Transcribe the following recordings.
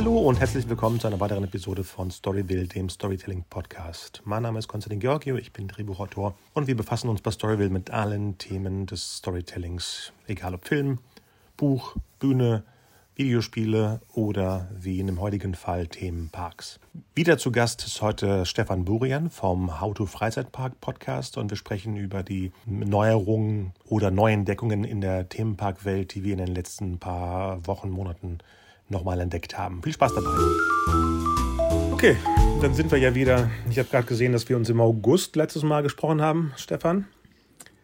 Hallo und herzlich willkommen zu einer weiteren Episode von Storyville, dem Storytelling Podcast. Mein Name ist Konstantin Georgio, ich bin Drehbuchautor und wir befassen uns bei Storyville mit allen Themen des Storytellings, egal ob Film, Buch, Bühne, Videospiele oder wie in dem heutigen Fall Themenparks. Wieder zu Gast ist heute Stefan Burian vom How to Freizeitpark Podcast und wir sprechen über die Neuerungen oder Neuentdeckungen in der Themenparkwelt, die wir in den letzten paar Wochen, Monaten nochmal entdeckt haben. Viel Spaß dabei. Okay, dann sind wir ja wieder. Ich habe gerade gesehen, dass wir uns im August letztes Mal gesprochen haben, Stefan.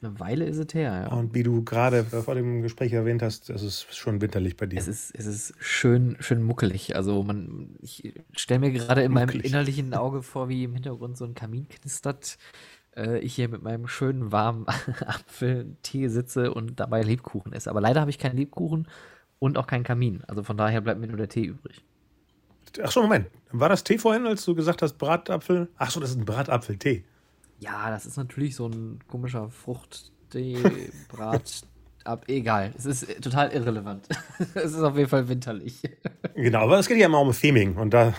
Eine Weile ist es her, ja. Und wie du gerade vor dem Gespräch erwähnt hast, es ist schon winterlich bei dir. Es ist, es ist schön, schön muckelig. Also man, ich stelle mir gerade in muckelig. meinem innerlichen Auge vor, wie im Hintergrund so ein Kamin knistert. Äh, ich hier mit meinem schönen warmen Apfeltee sitze und dabei Lebkuchen esse. Aber leider habe ich keinen Lebkuchen und auch kein Kamin. Also von daher bleibt mir nur der Tee übrig. Ach so, Moment. War das Tee vorhin, als du gesagt hast Bratapfel? Ach so, das ist ein Bratapfeltee. Ja, das ist natürlich so ein komischer Fruchttee, Brat, ab, egal. Es ist total irrelevant. es ist auf jeden Fall winterlich. genau, aber es geht ja immer um Theming und da,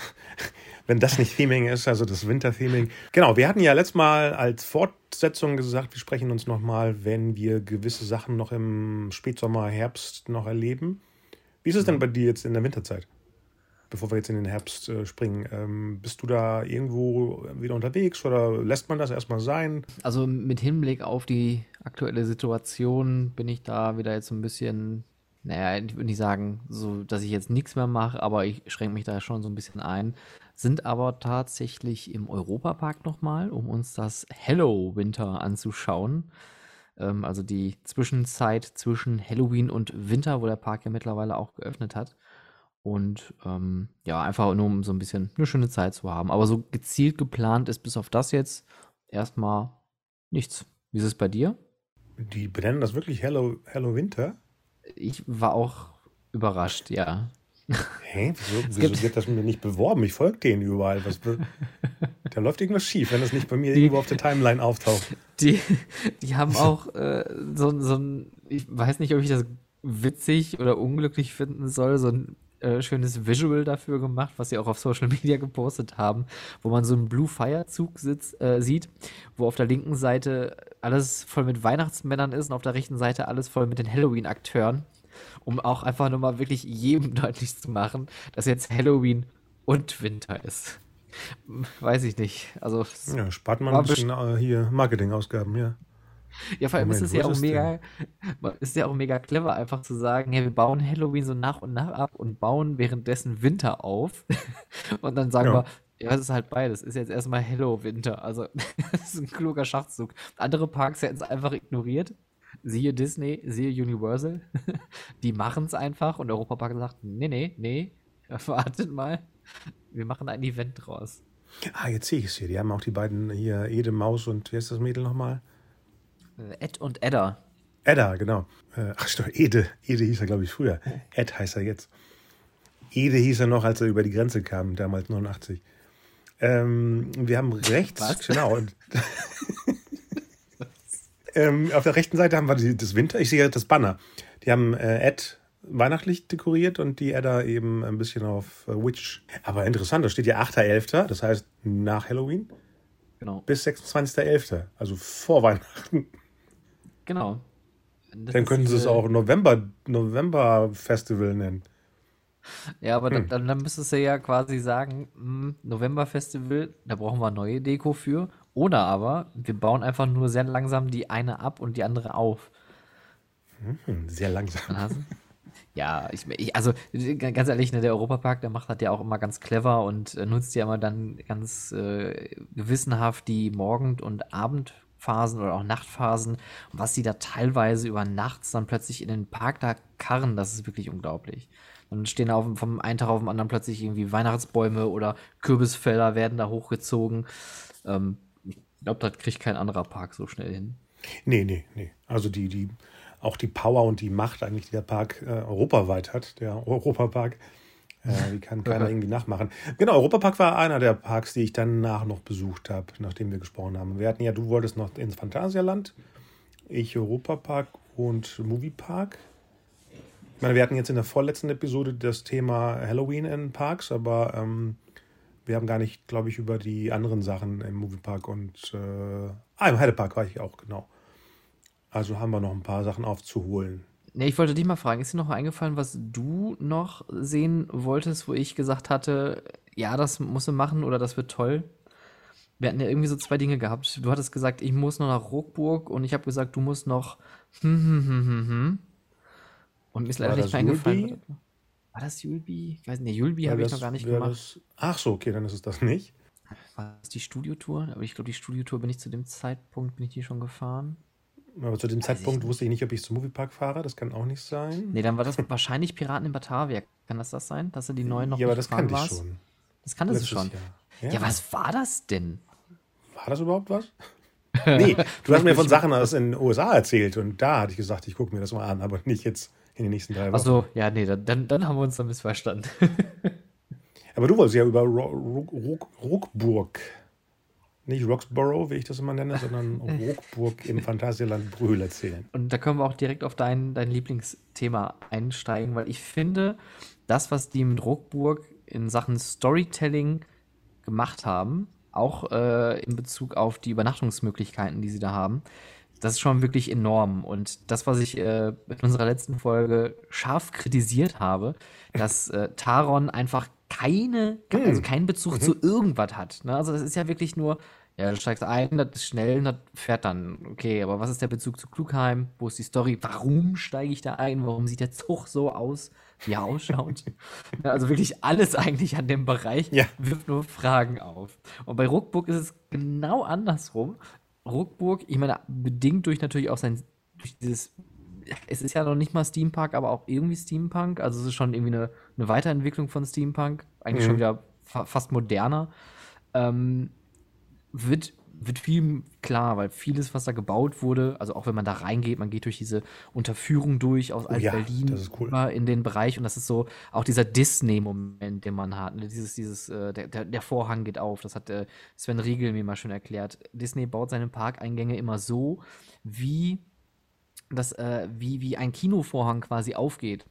wenn das nicht Theming ist, also das Wintertheming. Genau, wir hatten ja letztes Mal als Fortsetzung gesagt, wir sprechen uns nochmal, wenn wir gewisse Sachen noch im Spätsommer, Herbst noch erleben. Wie ist es denn mhm. bei dir jetzt in der Winterzeit? bevor wir jetzt in den Herbst äh, springen. Ähm, bist du da irgendwo wieder unterwegs oder lässt man das erstmal sein? Also mit Hinblick auf die aktuelle Situation bin ich da wieder jetzt ein bisschen, naja, ich würde nicht sagen, so, dass ich jetzt nichts mehr mache, aber ich schränke mich da schon so ein bisschen ein. Sind aber tatsächlich im Europapark nochmal, um uns das Hello Winter anzuschauen ähm, also die Zwischenzeit zwischen Halloween und Winter, wo der Park ja mittlerweile auch geöffnet hat. Und ähm, ja, einfach nur um so ein bisschen eine schöne Zeit zu haben. Aber so gezielt geplant ist bis auf das jetzt erstmal nichts. Wie ist es bei dir? Die benennen das wirklich Hello, Hello Winter? Ich war auch überrascht, ja. Hä? Wieso, wieso wird das mir nicht beworben? Ich folge denen überall. Was, da läuft irgendwas schief, wenn das nicht bei mir die, irgendwo auf der Timeline auftaucht. Die, die haben auch äh, so, so ein, ich weiß nicht, ob ich das witzig oder unglücklich finden soll, so ein äh, schönes Visual dafür gemacht, was sie auch auf Social Media gepostet haben, wo man so einen Blue Fire Zug sitzt, äh, sieht, wo auf der linken Seite alles voll mit Weihnachtsmännern ist und auf der rechten Seite alles voll mit den Halloween-Akteuren, um auch einfach nur mal wirklich jedem deutlich zu machen, dass jetzt Halloween und Winter ist. Weiß ich nicht. Also ja, spart man ein bisschen äh, hier Marketingausgaben, ja. Ja, vor allem Moment, ist es ja auch mega, ist ja auch mega clever, einfach zu sagen, ja, wir bauen Halloween so nach und nach ab und bauen währenddessen Winter auf. und dann sagen ja. wir, ja, es ist halt beides. Ist jetzt erstmal Hello Winter. Also, das ist ein kluger Schachzug. Andere Parks hätten es einfach ignoriert. Siehe Disney, siehe Universal. Die machen es einfach und Europa Park sagt, nee, nee, nee, wartet mal. Wir machen ein Event draus. Ah, jetzt sehe ich es hier. Die haben auch die beiden hier, Ede Maus und wie heißt das Mädel nochmal? Äh, Ed und Edda. Edda, genau. Äh, ach, stimmt, Ede. Ede hieß er, glaube ich, früher. Ed heißt er jetzt. Ede hieß er noch, als er über die Grenze kam, damals 89. Ähm, wir haben rechts, Was? genau. ähm, auf der rechten Seite haben wir die, das Winter. Ich sehe das Banner. Die haben äh, Ed weihnachtlich dekoriert und die Edda eben ein bisschen auf äh, Witch. Aber interessant, da steht ja 8.11., das heißt nach Halloween. Genau. Bis 26.11., also vor Weihnachten. Genau. Das dann könnten sie es auch November, November Festival nennen. Ja, aber hm. dann, dann müsstest du ja quasi sagen, hm, November Festival, da brauchen wir neue Deko für. Oder aber, wir bauen einfach nur sehr langsam die eine ab und die andere auf. Hm, sehr langsam. Ja, ich, ich, also ganz ehrlich, ne, der Europapark, der macht das ja auch immer ganz clever und äh, nutzt ja immer dann ganz äh, gewissenhaft die Morgen- und Abend- Phasen oder auch Nachtphasen. Und was sie da teilweise über nachts dann plötzlich in den Park da karren, das ist wirklich unglaublich. Dann stehen da auf, vom einen Tag auf den anderen plötzlich irgendwie Weihnachtsbäume oder Kürbisfelder werden da hochgezogen. Ähm, glaube, das kriegt kein anderer Park so schnell hin. Nee, nee, nee. Also die, die, auch die Power und die Macht eigentlich, die der Park äh, europaweit hat, der Europapark, äh, die kann keiner irgendwie nachmachen. Genau, Europapark war einer der Parks, die ich danach noch besucht habe, nachdem wir gesprochen haben. Wir hatten ja, du wolltest noch ins Phantasialand, ich Europapark und Moviepark. Ich meine, wir hatten jetzt in der vorletzten Episode das Thema Halloween in Parks, aber ähm, wir haben gar nicht, glaube ich, über die anderen Sachen im Moviepark und äh, ah, im Heidepark war ich auch, genau. Also haben wir noch ein paar Sachen aufzuholen. Nee, ich wollte dich mal fragen, ist dir noch eingefallen, was du noch sehen wolltest, wo ich gesagt hatte, ja, das musst du machen oder das wird toll? Wir hatten ja irgendwie so zwei Dinge gehabt. Du hattest gesagt, ich muss noch nach Ruckburg und ich habe gesagt, du musst noch hm, hm, hm, hm, hm. Und mir ist leider nicht mehr eingefallen. War das Julbi? Ich weiß nicht, Julbi habe ich noch gar nicht gemacht. Das, ach so, okay, dann ist es das nicht. War das die Studiotour? Aber ich glaube, die Studiotour bin ich zu dem Zeitpunkt, bin ich die schon gefahren. Aber zu dem weiß Zeitpunkt ich wusste ich nicht, ob ich zum Moviepark fahre. Das kann auch nicht sein. Nee, dann war das wahrscheinlich Piraten in Batavia. Kann das das sein? Dass du die neuen noch Ja, aber das kannte ich schon. Das kannte du schon. Ja. ja, was war das denn? War das überhaupt was? nee, du hast mir von Sachen aus den USA erzählt und da hatte ich gesagt, ich gucke mir das mal an, aber nicht jetzt in den nächsten drei Wochen. Achso, ja, nee, dann, dann haben wir uns da missverstanden. aber du wolltest ja über Ruckburg, nicht Roxborough, wie ich das immer nenne, sondern Ruckburg im Phantasialand Brühl erzählen. Und da können wir auch direkt auf dein, dein Lieblingsthema einsteigen, weil ich finde, das, was die mit Ruckburg in Sachen Storytelling gemacht haben, auch äh, in Bezug auf die Übernachtungsmöglichkeiten, die sie da haben. Das ist schon wirklich enorm. Und das, was ich äh, in unserer letzten Folge scharf kritisiert habe, dass äh, Taron einfach keine, also hm. keinen Bezug mhm. zu irgendwas hat. Ne? Also das ist ja wirklich nur, ja, du steigst ein, das ist schnell und das fährt dann. Okay, aber was ist der Bezug zu Klugheim? Wo ist die Story? Warum steige ich da ein? Warum sieht der Zug so aus? wie er ausschaut. also wirklich alles eigentlich an dem Bereich ja. wirft nur Fragen auf. Und bei Ruckburg ist es genau andersrum. Ruckburg, ich meine, bedingt durch natürlich auch sein, durch dieses, es ist ja noch nicht mal Steampunk, aber auch irgendwie Steampunk. Also es ist schon irgendwie eine, eine Weiterentwicklung von Steampunk. Eigentlich mhm. schon wieder fa fast moderner. Ähm, wird wird viel klar, weil vieles, was da gebaut wurde, also auch wenn man da reingeht, man geht durch diese Unterführung durch aus Alt-Berlin oh ja, cool. in den Bereich und das ist so auch dieser Disney-Moment, den man hat. Ne? Dieses, dieses, äh, der, der, Vorhang geht auf, das hat äh, Sven Riegel mir mal schon erklärt. Disney baut seine Parkeingänge immer so, wie das, äh, wie, wie ein Kinovorhang quasi aufgeht.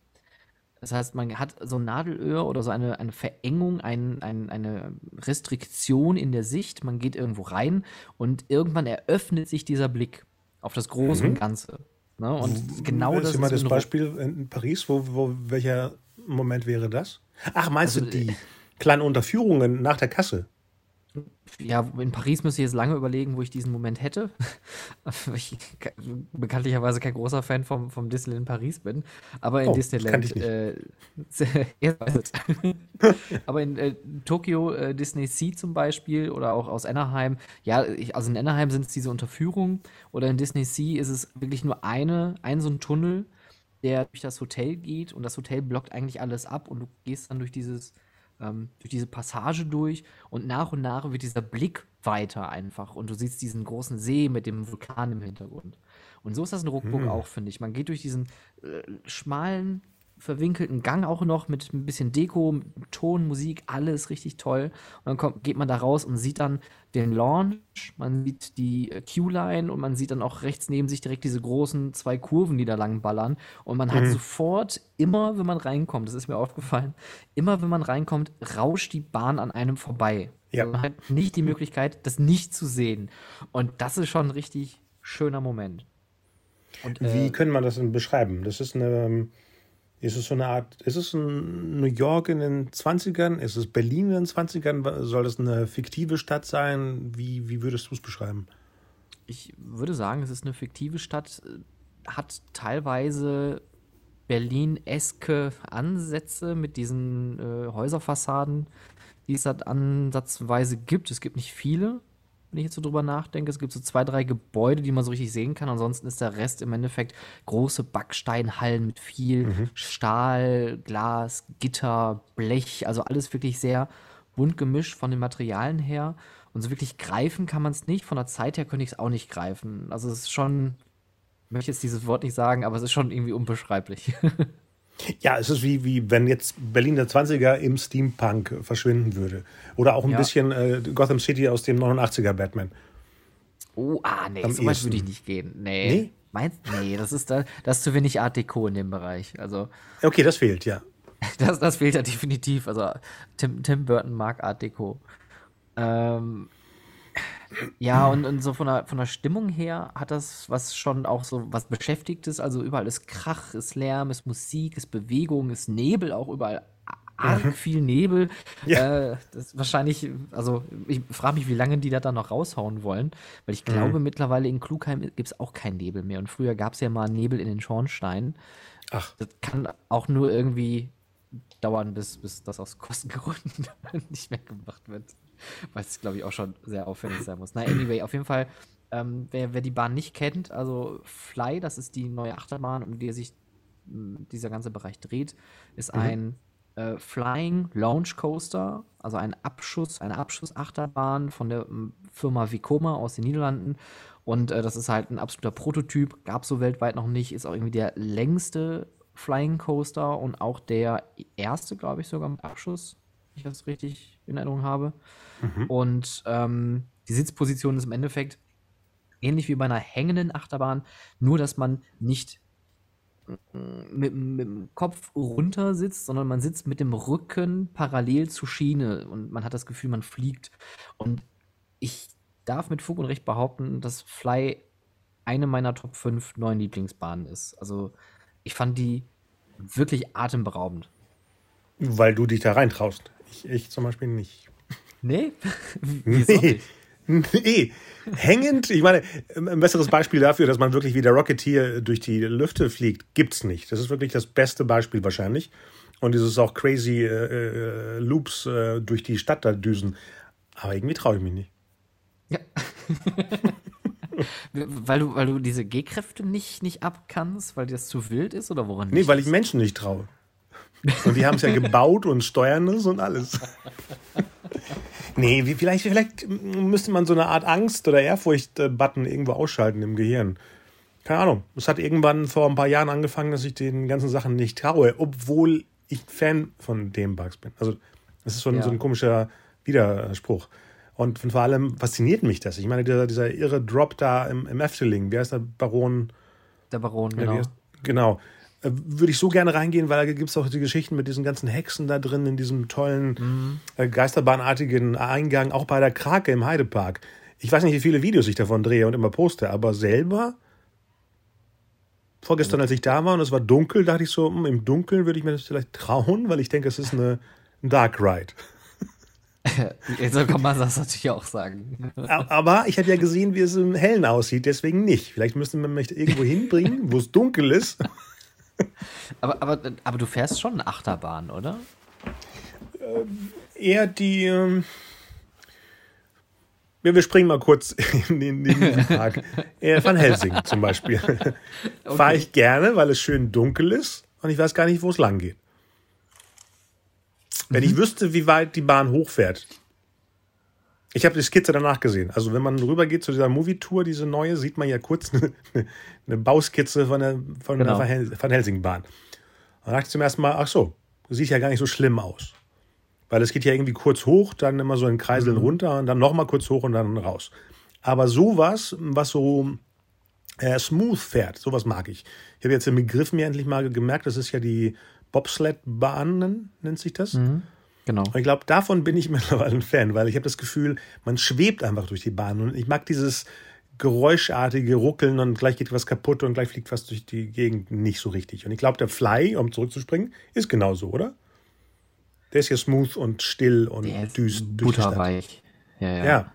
Das heißt, man hat so ein Nadelöhr oder so eine, eine Verengung, ein, ein, eine Restriktion in der Sicht. Man geht irgendwo rein und irgendwann eröffnet sich dieser Blick auf das Große mhm. und Ganze. Ne? Und genau das ist. mal das Beispiel in Paris, wo, wo, welcher Moment wäre das? Ach, meinst also, du die kleinen Unterführungen nach der Kasse? Ja, in Paris müsste ich jetzt lange überlegen, wo ich diesen Moment hätte. ich bekanntlicherweise kein großer Fan vom, vom Disneyland Paris bin. Aber in oh, Disneyland. Äh, aber in äh, Tokio, äh, Disney Sea zum Beispiel oder auch aus Anaheim. Ja, ich, also in Anaheim sind es diese Unterführungen. Oder in Disney Sea ist es wirklich nur eine, ein so ein Tunnel, der durch das Hotel geht. Und das Hotel blockt eigentlich alles ab. Und du gehst dann durch dieses ähm, durch diese Passage durch und nach und nach wird dieser Blick weiter einfach und du siehst diesen großen See mit dem Vulkan im Hintergrund. Und so ist das in Ruckburg hm. auch, finde ich. Man geht durch diesen äh, schmalen verwinkelten Gang auch noch mit ein bisschen Deko, Ton, Musik, alles richtig toll. Und dann kommt, geht man da raus und sieht dann den Launch, man sieht die äh, Q-Line und man sieht dann auch rechts neben sich direkt diese großen zwei Kurven, die da lang ballern. Und man mhm. hat sofort, immer wenn man reinkommt, das ist mir aufgefallen, immer wenn man reinkommt, rauscht die Bahn an einem vorbei. Ja. Also man hat nicht die Möglichkeit, das nicht zu sehen. Und das ist schon ein richtig schöner Moment. Und, äh, Wie können man das denn beschreiben? Das ist eine ähm, ist es so eine Art, ist es ein New York in den 20ern? Ist es Berlin in den 20ern? Soll es eine fiktive Stadt sein? Wie, wie würdest du es beschreiben? Ich würde sagen, es ist eine fiktive Stadt, hat teilweise Berlin-eske Ansätze mit diesen äh, Häuserfassaden, die es halt ansatzweise gibt. Es gibt nicht viele, wenn ich jetzt so drüber nachdenke. Es gibt so zwei, drei Gebäude, die man so richtig sehen kann. Ansonsten ist der Rest im Endeffekt große Backsteinhallen mit viel mhm. Stahl, Glas, Gitter, Blech. Also alles wirklich sehr bunt gemischt von den Materialien her. Und so wirklich greifen kann man es nicht. Von der Zeit her könnte ich es auch nicht greifen. Also es ist schon, ich möchte jetzt dieses Wort nicht sagen, aber es ist schon irgendwie unbeschreiblich. Ja, es ist wie, wie wenn jetzt Berlin der 20er im Steampunk verschwinden würde. Oder auch ein ja. bisschen äh, Gotham City aus dem 89er Batman. Oh, ah, nee, Am so weit würde ich nicht gehen. Nee. nee? Meinst Nee, das ist da, das ist zu wenig Art Deco in dem Bereich. Also. Okay, das fehlt, ja. Das, das fehlt ja definitiv. Also Tim, Tim Burton mag Art Deco. Ähm, ja, und, und so von der, von der Stimmung her hat das was schon auch so was Beschäftigtes. Also überall ist Krach, ist Lärm, ist Musik, ist Bewegung, ist Nebel auch überall. Arg mhm. viel Nebel. Ja. Äh, das wahrscheinlich, also ich frage mich, wie lange die da dann noch raushauen wollen, weil ich glaube, mhm. mittlerweile in Klugheim gibt es auch keinen Nebel mehr. Und früher gab es ja mal Nebel in den Schornsteinen. Ach. Das kann auch nur irgendwie dauern, bis, bis das aus Kostengründen nicht mehr gemacht wird. Weil es, glaube ich, auch schon sehr aufwendig sein muss. Na, anyway, auf jeden Fall, ähm, wer, wer die Bahn nicht kennt, also Fly, das ist die neue Achterbahn, um die sich dieser ganze Bereich dreht, ist mhm. ein äh, Flying Launch Coaster, also ein Abschuss, eine Abschussachterbahn von der Firma Vicoma aus den Niederlanden. Und äh, das ist halt ein absoluter Prototyp, gab es so weltweit noch nicht, ist auch irgendwie der längste Flying Coaster und auch der erste, glaube ich, sogar mit Abschuss, ich das richtig in Erinnerung habe. Mhm. Und ähm, die Sitzposition ist im Endeffekt ähnlich wie bei einer hängenden Achterbahn, nur dass man nicht mit, mit, dem Kopf runter sitzt, sondern man sitzt mit dem Rücken parallel zur Schiene und man hat das Gefühl, man fliegt. Und ich darf mit Fug und Recht behaupten, dass Fly eine meiner Top 5 neuen Lieblingsbahnen ist. Also ich fand die wirklich atemberaubend. Weil du dich da reintraust. Ich, ich zum Beispiel nicht. Nee? Wieso nee. Nee, hängend, ich meine, ein besseres Beispiel dafür, dass man wirklich wie der Rocketeer durch die Lüfte fliegt, gibt's nicht. Das ist wirklich das beste Beispiel wahrscheinlich. Und dieses auch crazy äh, äh, Loops äh, durch die Stadt da düsen. Aber irgendwie traue ich mich nicht. Ja. weil, du, weil du diese G-Kräfte nicht, nicht abkannst, weil das zu wild ist oder woran? Nee, weil ich Menschen nicht traue. Und die haben es ja gebaut und steuern es und alles. Nee, wie, vielleicht, vielleicht müsste man so eine Art Angst- oder Ehrfurcht-Button irgendwo ausschalten im Gehirn. Keine Ahnung. Es hat irgendwann vor ein paar Jahren angefangen, dass ich den ganzen Sachen nicht traue, obwohl ich Fan von dem Bugs bin. Also, das ist so ein, ja. so ein komischer Widerspruch. Und vor allem fasziniert mich das. Ich meine, dieser, dieser irre Drop da im, im Efteling, wie heißt der Baron? Der Baron, genau. Ja, genau. Äh, würde ich so gerne reingehen, weil da gibt es auch die Geschichten mit diesen ganzen Hexen da drin, in diesem tollen, mhm. äh, geisterbahnartigen Eingang, auch bei der Krake im Heidepark. Ich weiß nicht, wie viele Videos ich davon drehe und immer poste, aber selber, vorgestern, als ich da war und es war dunkel, dachte ich so, hm, im Dunkeln würde ich mir das vielleicht trauen, weil ich denke, es ist eine, ein Dark Ride. so kann man das natürlich auch sagen. Aber ich habe ja gesehen, wie es im Hellen aussieht, deswegen nicht. Vielleicht müsste man mich irgendwo hinbringen, wo es dunkel ist aber, aber, aber du fährst schon eine Achterbahn, oder? Äh, eher die. Ähm wir springen mal kurz in den, in den Park. Äh, Van Helsing zum Beispiel. Okay. Fahre ich gerne, weil es schön dunkel ist und ich weiß gar nicht, wo es lang geht. Wenn mhm. ich wüsste, wie weit die Bahn hochfährt, ich habe die Skizze danach gesehen. Also wenn man rübergeht zu dieser Movie-Tour, diese neue, sieht man ja kurz eine, eine Bauskizze von der, von genau. der Van Helsing-Bahn. Da dachte ich zum ersten Mal, ach so, sieht ja gar nicht so schlimm aus. Weil es geht ja irgendwie kurz hoch, dann immer so in Kreiseln mhm. runter und dann nochmal kurz hoch und dann raus. Aber sowas, was so äh, smooth fährt, sowas mag ich. Ich habe jetzt den Begriff mir endlich mal gemerkt, das ist ja die Bobsled-Bahn, nennt sich das. Mhm. Genau. Und ich glaube, davon bin ich mittlerweile ein Fan, weil ich habe das Gefühl, man schwebt einfach durch die Bahn. Und ich mag dieses geräuschartige Ruckeln und gleich geht was kaputt und gleich fliegt was durch die Gegend nicht so richtig. Und ich glaube, der Fly, um zurückzuspringen, ist genauso, oder? Der ist ja smooth und still und düst butterweich. Ja, ja, ja.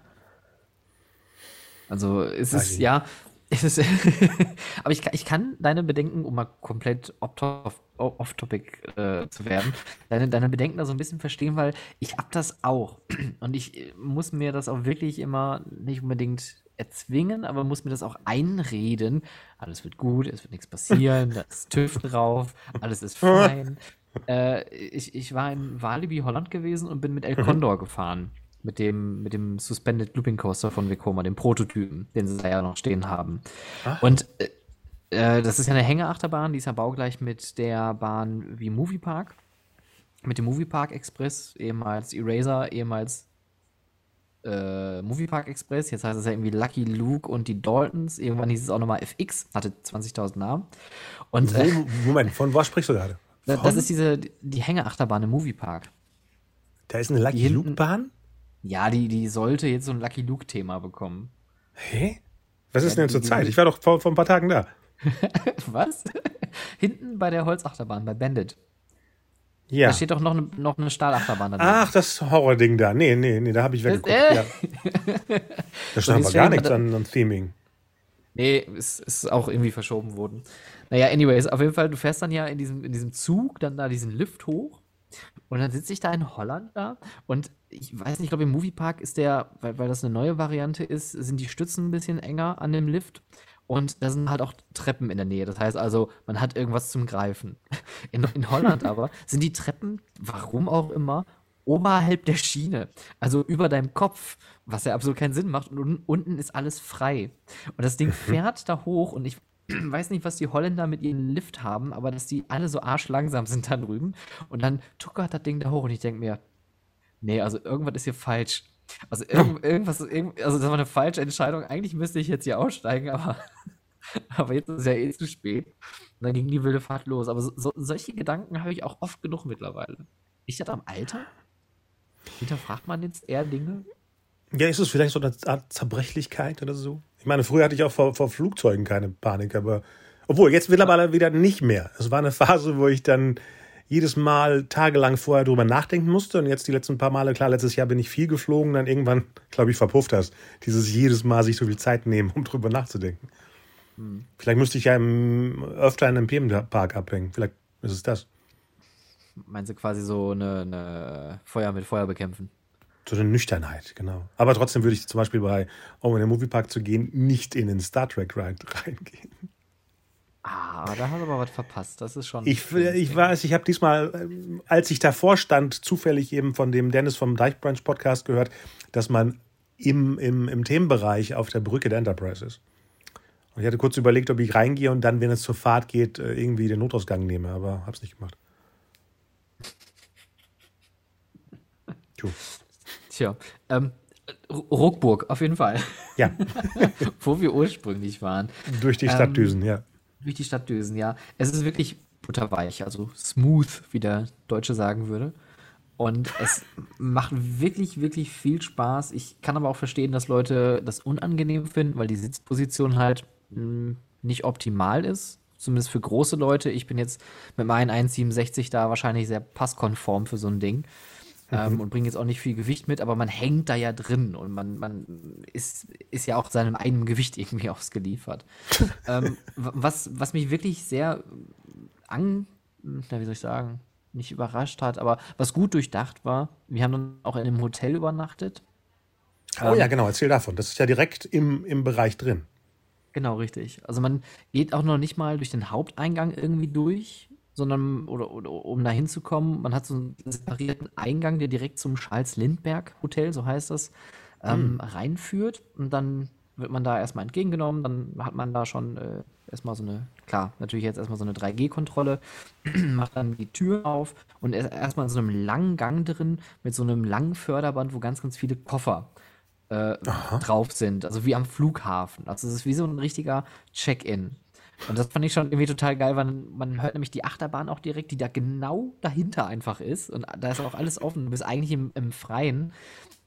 Also es ist, ja, ist aber ich, ich kann deine Bedenken, um mal komplett off-topic äh, zu werden, deine, deine Bedenken da so ein bisschen verstehen, weil ich hab das auch. Und ich muss mir das auch wirklich immer nicht unbedingt erzwingen, aber muss mir das auch einreden. Alles wird gut, es wird nichts passieren, da ist TÜV drauf, alles ist fein. äh, ich, ich war in Walibi, Holland gewesen und bin mit El mhm. Condor gefahren mit dem, mit dem Suspended Looping Coaster von Vekoma, dem Prototypen, den sie da ja noch stehen haben. Ach. Und äh, äh, das ist ja eine Hängeachterbahn, die ist ja baugleich mit der Bahn wie Moviepark. Mit dem Moviepark Express, ehemals Eraser, ehemals äh, Moviepark Express. Jetzt heißt es ja irgendwie Lucky Luke und die Daltons. Irgendwann hieß es auch nochmal FX, hatte 20.000 Namen. Und, äh, Moment, von was sprichst du gerade? Von? Das ist diese, die Hängeachterbahn im Moviepark. Da ist eine Lucky Luke-Bahn? Ja, die, die sollte jetzt so ein Lucky Luke-Thema bekommen. Hä? Was ist ja, denn zur Zeit? Ich war doch vor, vor ein paar Tagen da. Was? Hinten bei der Holzachterbahn, bei Bandit. Ja. Da steht doch noch, eine, noch eine Stahlachterbahn daneben. Ach, das Horror-Ding da. Nee, nee, nee, da habe ich weggeguckt. Äh? Ja. da stand aber gar nichts an, an Theming. Nee, es ist auch irgendwie verschoben worden. Naja, anyways, auf jeden Fall, du fährst dann ja in diesem, in diesem Zug, dann da diesen Lift hoch. Und dann sitze ich da in Holland da und ich weiß nicht, ich glaube im Moviepark ist der, weil, weil das eine neue Variante ist, sind die Stützen ein bisschen enger an dem Lift. Und da sind halt auch Treppen in der Nähe. Das heißt also, man hat irgendwas zum Greifen. In, in Holland aber sind die Treppen, warum auch immer, oberhalb der Schiene. Also über deinem Kopf, was ja absolut keinen Sinn macht. Und unten ist alles frei. Und das Ding mhm. fährt da hoch und ich weiß nicht, was die Holländer mit ihrem Lift haben, aber dass die alle so arschlangsam sind da drüben. Und dann tuckert das Ding da hoch und ich denke mir, nee, also irgendwas ist hier falsch. Also irgend, irgendwas, irgend, also das war eine falsche Entscheidung. Eigentlich müsste ich jetzt hier aussteigen, aber, aber jetzt ist es ja eh zu spät. Und dann ging die wilde Fahrt los. Aber so, so, solche Gedanken habe ich auch oft genug mittlerweile. Ich das am Alter? Hinterfragt man jetzt eher Dinge? Ja, ist es vielleicht so eine Art Zerbrechlichkeit oder so? Ich meine, früher hatte ich auch vor, vor Flugzeugen keine Panik, aber obwohl, jetzt mittlerweile wieder nicht mehr. Es war eine Phase, wo ich dann jedes Mal tagelang vorher drüber nachdenken musste. Und jetzt die letzten paar Male, klar, letztes Jahr bin ich viel geflogen, dann irgendwann, glaube ich, verpufft hast. Dieses jedes Mal sich so viel Zeit nehmen, um drüber nachzudenken. Hm. Vielleicht müsste ich ja im, öfter in einem Themenpark abhängen. Vielleicht ist es das. Meinst du quasi so eine, eine Feuer mit Feuer bekämpfen? So eine Nüchternheit, genau. Aber trotzdem würde ich zum Beispiel bei, um in den Moviepark zu gehen, nicht in den Star Trek Ride reingehen. Ah, da hast du aber was verpasst. Das ist schon. Ich, ich weiß, ich habe diesmal, ähm, als ich davor stand, zufällig eben von dem Dennis vom Deichbranch Podcast gehört, dass man im, im, im Themenbereich auf der Brücke der Enterprise ist. Und ich hatte kurz überlegt, ob ich reingehe und dann, wenn es zur Fahrt geht, äh, irgendwie den Notausgang nehme, aber habe es nicht gemacht. Tja, ähm, Ruckburg, auf jeden Fall. Ja. Wo wir ursprünglich waren. Durch die Stadtdüsen, ähm, ja durch die Stadt düsen, ja. Es ist wirklich butterweich, also smooth, wie der Deutsche sagen würde. Und es macht wirklich, wirklich viel Spaß. Ich kann aber auch verstehen, dass Leute das unangenehm finden, weil die Sitzposition halt mh, hm, nicht optimal ist. Zumindest für große Leute. Ich bin jetzt mit meinen 1,67 da wahrscheinlich sehr passkonform für so ein Ding ähm, mhm. und bringt jetzt auch nicht viel Gewicht mit, aber man hängt da ja drin und man, man ist, ist ja auch seinem eigenen Gewicht irgendwie ausgeliefert. ähm, was, was mich wirklich sehr an, na, wie soll ich sagen, nicht überrascht hat, aber was gut durchdacht war, wir haben dann auch in einem Hotel übernachtet. Oh ähm, ja, genau, erzähl davon. Das ist ja direkt im, im Bereich drin. Genau, richtig. Also man geht auch noch nicht mal durch den Haupteingang irgendwie durch, sondern oder, oder um da hinzukommen, man hat so einen separierten Eingang, der direkt zum Charles Lindbergh Hotel, so heißt das, ähm, hm. reinführt. Und dann wird man da erstmal entgegengenommen, dann hat man da schon äh, erstmal so eine, klar, natürlich jetzt erstmal so eine 3G-Kontrolle, macht dann die Tür auf und ist erstmal in so einem langen Gang drin mit so einem langen Förderband, wo ganz, ganz viele Koffer äh, drauf sind, also wie am Flughafen. Also es ist wie so ein richtiger Check-in. Und das fand ich schon irgendwie total geil, weil man hört nämlich die Achterbahn auch direkt, die da genau dahinter einfach ist. Und da ist auch alles offen. Du bist eigentlich im, im Freien.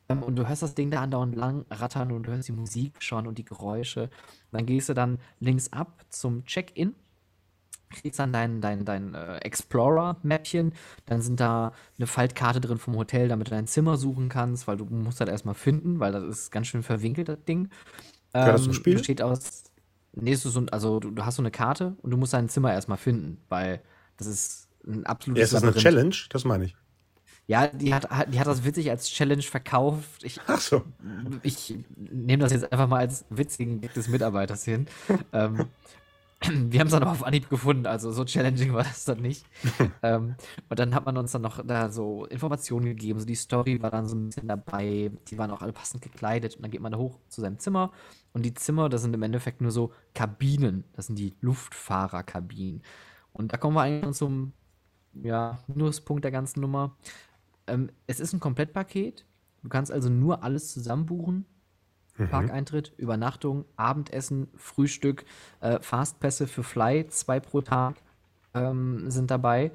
Ähm, und du hörst das Ding da andauernd lang rattern und du hörst die Musik schon und die Geräusche. dann gehst du dann links ab zum Check-in kriegst dann dein, dein, dein äh, Explorer-Mäppchen. Dann sind da eine Faltkarte drin vom Hotel, damit du dein Zimmer suchen kannst, weil du musst das erstmal finden, weil das ist ganz schön verwinkelt, das Ding. Ähm, ja, das zum Spiel? Besteht aus, Nee, so, also du, du, hast so eine Karte und du musst dein Zimmer erstmal finden, weil das ist ein absolutes. Ja, ist das eine Challenge? Das meine ich. Ja, die hat, die hat das witzig als Challenge verkauft. Ich, Ach so. Ich nehme das jetzt einfach mal als witzigen Gag des Mitarbeiters hin. ähm, wir haben es dann auch auf Anhieb gefunden, also so challenging war das dann nicht. ähm, und dann hat man uns dann noch da so Informationen gegeben, so die Story war dann so ein bisschen dabei, die waren auch alle passend gekleidet und dann geht man da hoch zu seinem Zimmer und die Zimmer, das sind im Endeffekt nur so Kabinen, das sind die Luftfahrerkabinen. Und da kommen wir eigentlich zum ja, Minuspunkt der ganzen Nummer. Ähm, es ist ein Komplettpaket, Du kannst also nur alles zusammen buchen. Mhm. Parkeintritt, Übernachtung, Abendessen, Frühstück, äh, Fastpässe für Fly, zwei pro Tag ähm, sind dabei.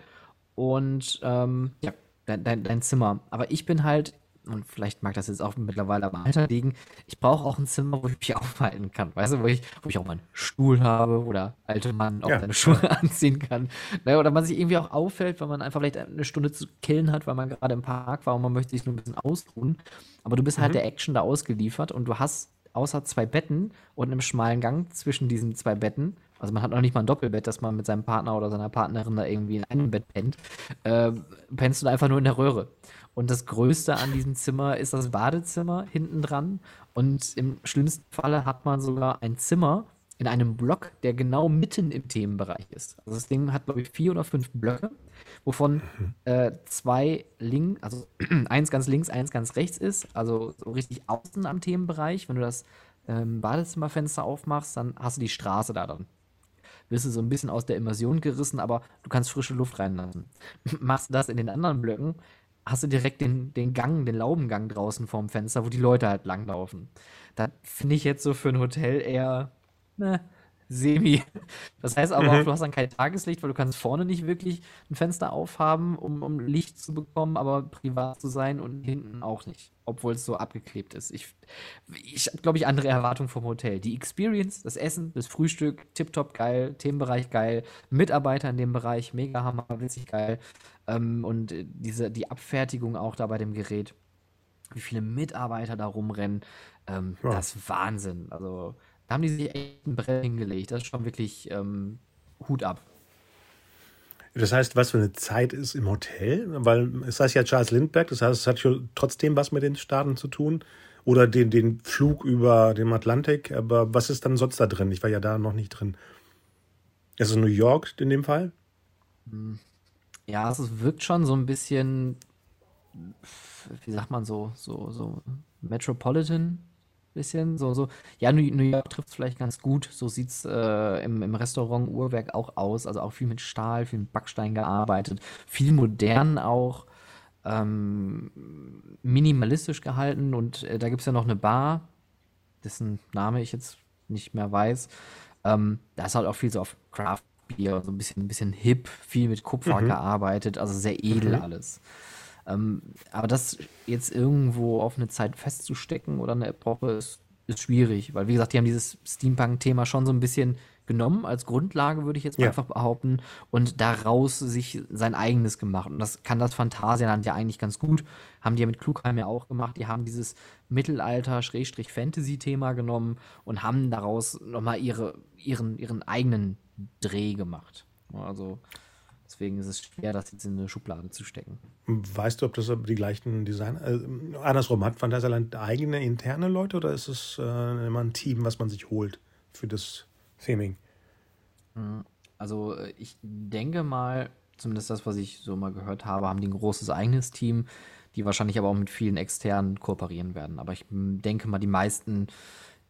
Und ähm, ja, dein, dein, dein Zimmer. Aber ich bin halt und vielleicht mag das jetzt auch mittlerweile am Alter liegen, ich brauche auch ein Zimmer, wo ich mich aufhalten kann. Weißt du, wo ich, wo ich auch mal einen Stuhl habe oder alte Mann auch Ja. seine Schuhe anziehen kann. Ne, oder man sich irgendwie auch auffällt, weil man einfach vielleicht eine Stunde zu killen hat, weil man gerade im Park war und man möchte sich nur ein bisschen ausruhen. Aber du bist halt der Action da ausgeliefert und du hast außer zwei Betten und einem schmalen Gang zwischen diesen zwei Betten, also man hat noch nicht mal ein Doppelbett, dass man mit seinem Partner oder seiner Partnerin da irgendwie in einem Bett pennt, äh, pennst du da einfach nur in der Röhre. Und das Größte an diesem Zimmer ist das Badezimmer hinten dran. Und im schlimmsten Falle hat man sogar ein Zimmer in einem Block, der genau mitten im Themenbereich ist. Also das Ding hat, glaube ich, vier oder fünf Blöcke, wovon äh, zwei links, also eins ganz links, eins ganz rechts ist. Also so richtig außen am Themenbereich. Wenn du das ähm, Badezimmerfenster aufmachst, dann hast du die Straße da dann wirst du so ein bisschen aus der Immersion gerissen, aber du kannst frische Luft reinlassen. Machst du das in den anderen Blöcken, hast du direkt den, den Gang, den Laubengang draußen vorm Fenster, wo die Leute halt langlaufen. Da finde ich jetzt so für ein Hotel eher, ne, semi. Das heißt aber auch, du hast dann kein Tageslicht, weil du kannst vorne nicht wirklich ein Fenster aufhaben, um, um Licht zu bekommen, aber privat zu sein und hinten auch nicht, obwohl es so abgeklebt ist. Ich, ich habe, glaube ich, andere Erwartungen vom Hotel. Die Experience, das Essen, das Frühstück, tipptopp geil, Themenbereich geil, Mitarbeiter in dem Bereich, mega hammer, witzig geil. Ähm, und diese, die Abfertigung auch da bei dem Gerät, wie viele Mitarbeiter da rumrennen, ähm, Ja. das ist Wahnsinn. Also, da haben die sich echt ein Brett hingelegt. Das ist schon wirklich ähm, Hut ab. Das heißt, was für eine Zeit ist im Hotel? Weil es heißt ja Charles Lindbergh, das heißt, es hat schon trotzdem was mit den Staaten zu tun. Oder den, den Flug über den Atlantik. Aber was ist dann sonst da drin? Ich war ja da noch nicht drin. Ist es New York in dem Fall? Ja, es ist- wirkt schon so ein bisschen, wie sagt man so, so, so Metropolitan bisschen, so, so. Ja, New, New York trifft es vielleicht ganz gut. So sieht es äh, im, im Restaurant Uhrwerk auch aus. Also auch viel mit Stahl, viel mit Backstein gearbeitet, viel modern auch, ähm, minimalistisch gehalten. Und äh, da gibt es ja noch eine Bar, dessen Name ich jetzt nicht mehr weiß. Ähm, da ist halt auch viel so auf Craft Beer, so ein bisschen, ein bisschen hip, viel mit Kupfer gearbeitet, also sehr edel alles. Ähm, aber das jetzt irgendwo auf eine Zeit festzustecken oder eine Epoche ist, ist schwierig, weil wie gesagt, die haben dieses Steampunk-Thema schon so ein bisschen genommen als Grundlage, würde ich jetzt Ja. einfach behaupten, und daraus sich sein eigenes gemacht. Und das kann das Phantasialand ja eigentlich ganz gut. Haben die ja mit Klugheim ja auch gemacht. Die haben dieses Mittelalter-Fantasy-Thema genommen und haben daraus nochmal ihre, ihren, ihren eigenen Dreh gemacht. Also deswegen ist es schwer, das jetzt in eine Schublade zu stecken. Weißt du, ob das die gleichen Designer. Äh, andersrum, hat Phantasialand eigene interne Leute oder ist es äh, immer ein Team, was man sich holt für das Theming? Also äh, ich denke mal, zumindest das, was ich so mal gehört habe, haben die ein großes eigenes Team, die wahrscheinlich aber auch mit vielen externen kooperieren werden. Aber ich m, denke mal, die meisten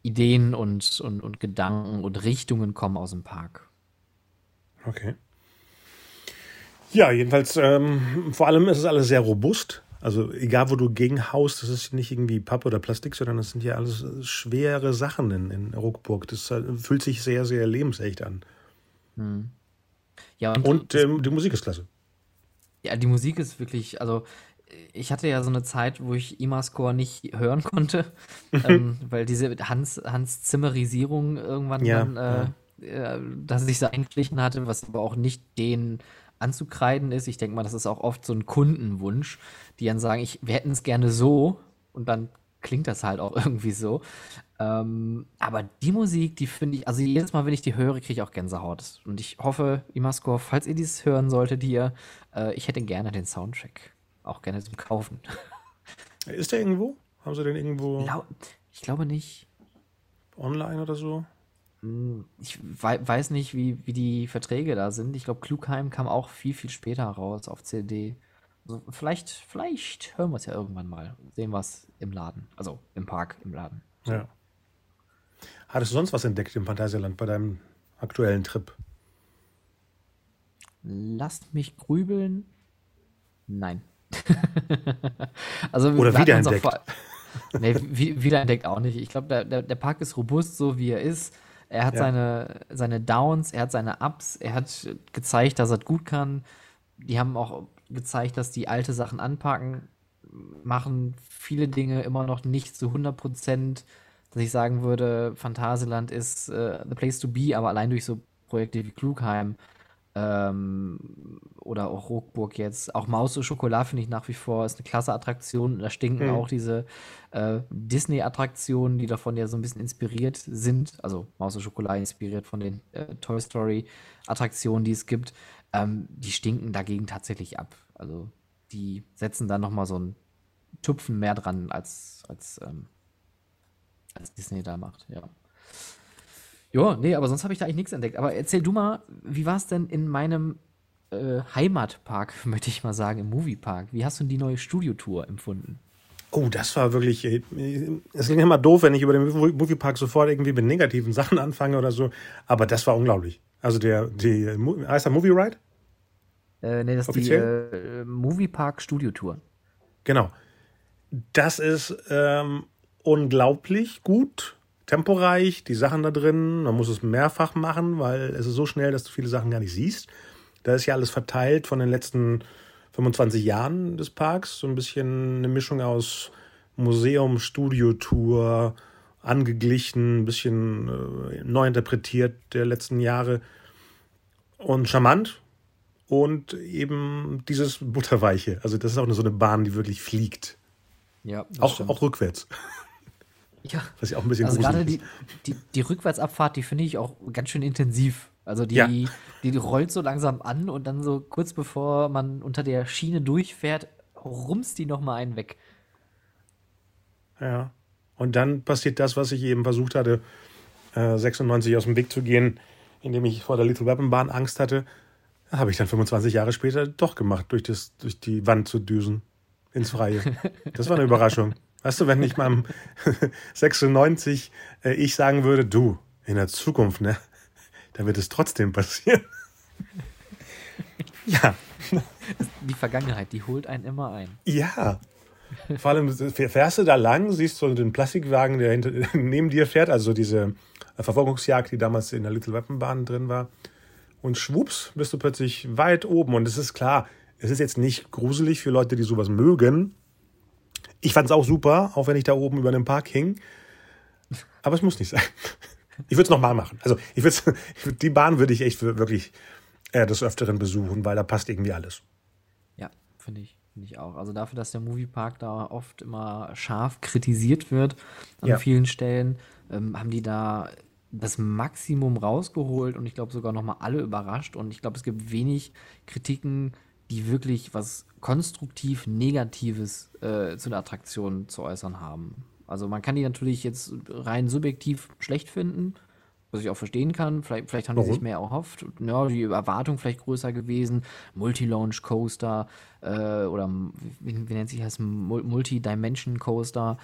Ideen und, und, und Gedanken und Richtungen kommen aus dem Park. Okay. Ja, jedenfalls, ähm, vor allem ist es alles sehr robust. Also egal, wo du gegenhaust, das ist nicht irgendwie Pappe oder Plastik, sondern das sind ja alles äh, schwere Sachen in, in Ruckburg. Das äh, fühlt sich sehr, sehr lebensecht an. Ja, und, Und ähm, die Musik ist klasse. ja, die Musik ist wirklich, also ich hatte ja so eine Zeit, wo ich IMA-Score nicht hören konnte, ähm, weil diese Hans, Hans Zimmerisierung irgendwann Ja, dann, äh, äh, dass sich so eingeschlichen hatte, was aber auch nicht den anzukreiden ist. Ich denke mal, das ist auch oft so ein Kundenwunsch, die dann sagen, ich, wir hätten es gerne so und dann klingt das halt auch irgendwie so. Ähm, aber die Musik, die finde ich, also jedes Mal, wenn ich die höre, kriege ich auch Gänsehaut. Und ich hoffe, Imascore, falls ihr dies hören solltet, ihr, äh, ich hätte gerne den Soundtrack. Auch gerne zum Kaufen. Ist der irgendwo? Haben sie den irgendwo Ich glaube nicht. online oder so? Ich wei weiß nicht, wie, wie die Verträge da sind. Ich glaube, Klugheim kam auch viel, viel später raus auf CD. Also vielleicht, vielleicht hören wir es ja irgendwann mal. Sehen wir es im Laden. Also im Park, im Laden. Ja. Hattest du sonst was entdeckt im Phantasialand bei deinem aktuellen Trip? Lasst mich grübeln. Nein. also, Oder wiederentdeckt. nee, wiederentdeckt auch nicht. Ich glaube, der, der, der Park ist robust, so wie er ist. Er hat ja. seine, seine Downs, er hat seine Ups, er hat gezeigt, dass er gut kann. Die haben auch gezeigt, dass die alte Sachen anpacken, machen viele Dinge immer noch nicht zu 100 Prozent, dass ich sagen würde, Phantasialand ist äh, the place to be, aber allein durch so Projekte wie Klugheim ähm, oder auch Rockburg jetzt. Auch Maus und Schokolade finde ich nach wie vor ist eine klasse Attraktion. Da stinken mhm. auch diese äh, Disney-Attraktionen, die davon ja so ein bisschen inspiriert sind. Also Maus und Schokolade inspiriert von den äh, Toy Story-Attraktionen, die es gibt. Ähm, die stinken dagegen tatsächlich ab. Also die setzen da nochmal so einen Tupfen mehr dran, als, als, ähm, als Disney da macht, ja. Ja, nee, aber sonst habe ich da eigentlich nichts entdeckt. Aber erzähl du mal, wie war es denn in meinem äh, Heimatpark, möchte ich mal sagen, im Moviepark? Wie hast du denn die neue Studiotour empfunden? Oh, das war wirklich. Äh, es klingt immer doof, wenn ich über den Moviepark sofort irgendwie mit negativen Sachen anfange oder so. Aber das war unglaublich. Also der, die, heißt der Movie Ride? Äh, nee, das Offiziell? ist die äh, Moviepark Studiotour. Genau. Das ist ähm, unglaublich gut temporeich, die Sachen da drin. Man muss es mehrfach machen, weil es ist so schnell, dass du viele Sachen gar nicht siehst. Da ist ja alles verteilt von den letzten 25 Jahren des Parks. So ein bisschen eine Mischung aus Museum, Studiotour, angeglichen, ein bisschen äh, neu interpretiert der letzten Jahre. Und charmant. Und eben dieses Butterweiche. Also, das ist auch so eine Bahn, die wirklich fliegt. Ja. Auch, auch rückwärts. Ja. Was ja auch ein bisschen also gerade die, die, die Rückwärtsabfahrt, die finde ich auch ganz schön intensiv. Also die, ja. die, rollt so langsam an und dann so kurz bevor man unter der Schiene durchfährt, rumst die nochmal einen weg. Ja. Und dann passiert das, was ich eben versucht hatte, äh, 96 aus dem Weg zu gehen, indem ich vor der Little Weapon Bahn Angst hatte. Habe ich dann 25 Jahre später doch gemacht, durch, das, durch die Wand zu düsen. Ins Freie. Das war eine Überraschung. Weißt du, wenn ich mal 96 äh, ich sagen würde, du, in der Zukunft, ne, da wird es trotzdem passieren. ja. Die Vergangenheit, die holt einen immer ein. Ja. Vor allem fährst du da lang, siehst du den Plastikwagen, der hinter, neben dir fährt, also diese Verfolgungsjagd, die damals in der Little Weapon Bahn drin war. Und schwupps, bist du plötzlich weit oben. Und es ist klar, es ist jetzt nicht gruselig für Leute, die sowas mögen, ich fand es auch super, auch wenn ich da oben über dem Park hing. Aber es muss nicht sein. Ich würde es nochmal machen. Also ich würde die Bahn würde ich echt wirklich äh, des Öfteren besuchen, weil da passt irgendwie alles. Ja, finde ich. Finde ich auch. Also dafür, dass der Moviepark da oft immer scharf kritisiert wird an ja. vielen Stellen, ähm, haben die da das Maximum rausgeholt und ich glaube sogar nochmal alle überrascht. Und ich glaube, es gibt wenig Kritiken, die wirklich was konstruktiv Negatives äh, zu der Attraktion zu äußern haben. Also man kann die natürlich jetzt rein subjektiv schlecht finden, was ich auch verstehen kann. Vielleicht, vielleicht haben Warum? die sich mehr erhofft. Ja, die Erwartung vielleicht größer gewesen. Multi-Launch Coaster äh, oder wie, wie, nennt sich das? Multi-Dimension Coaster.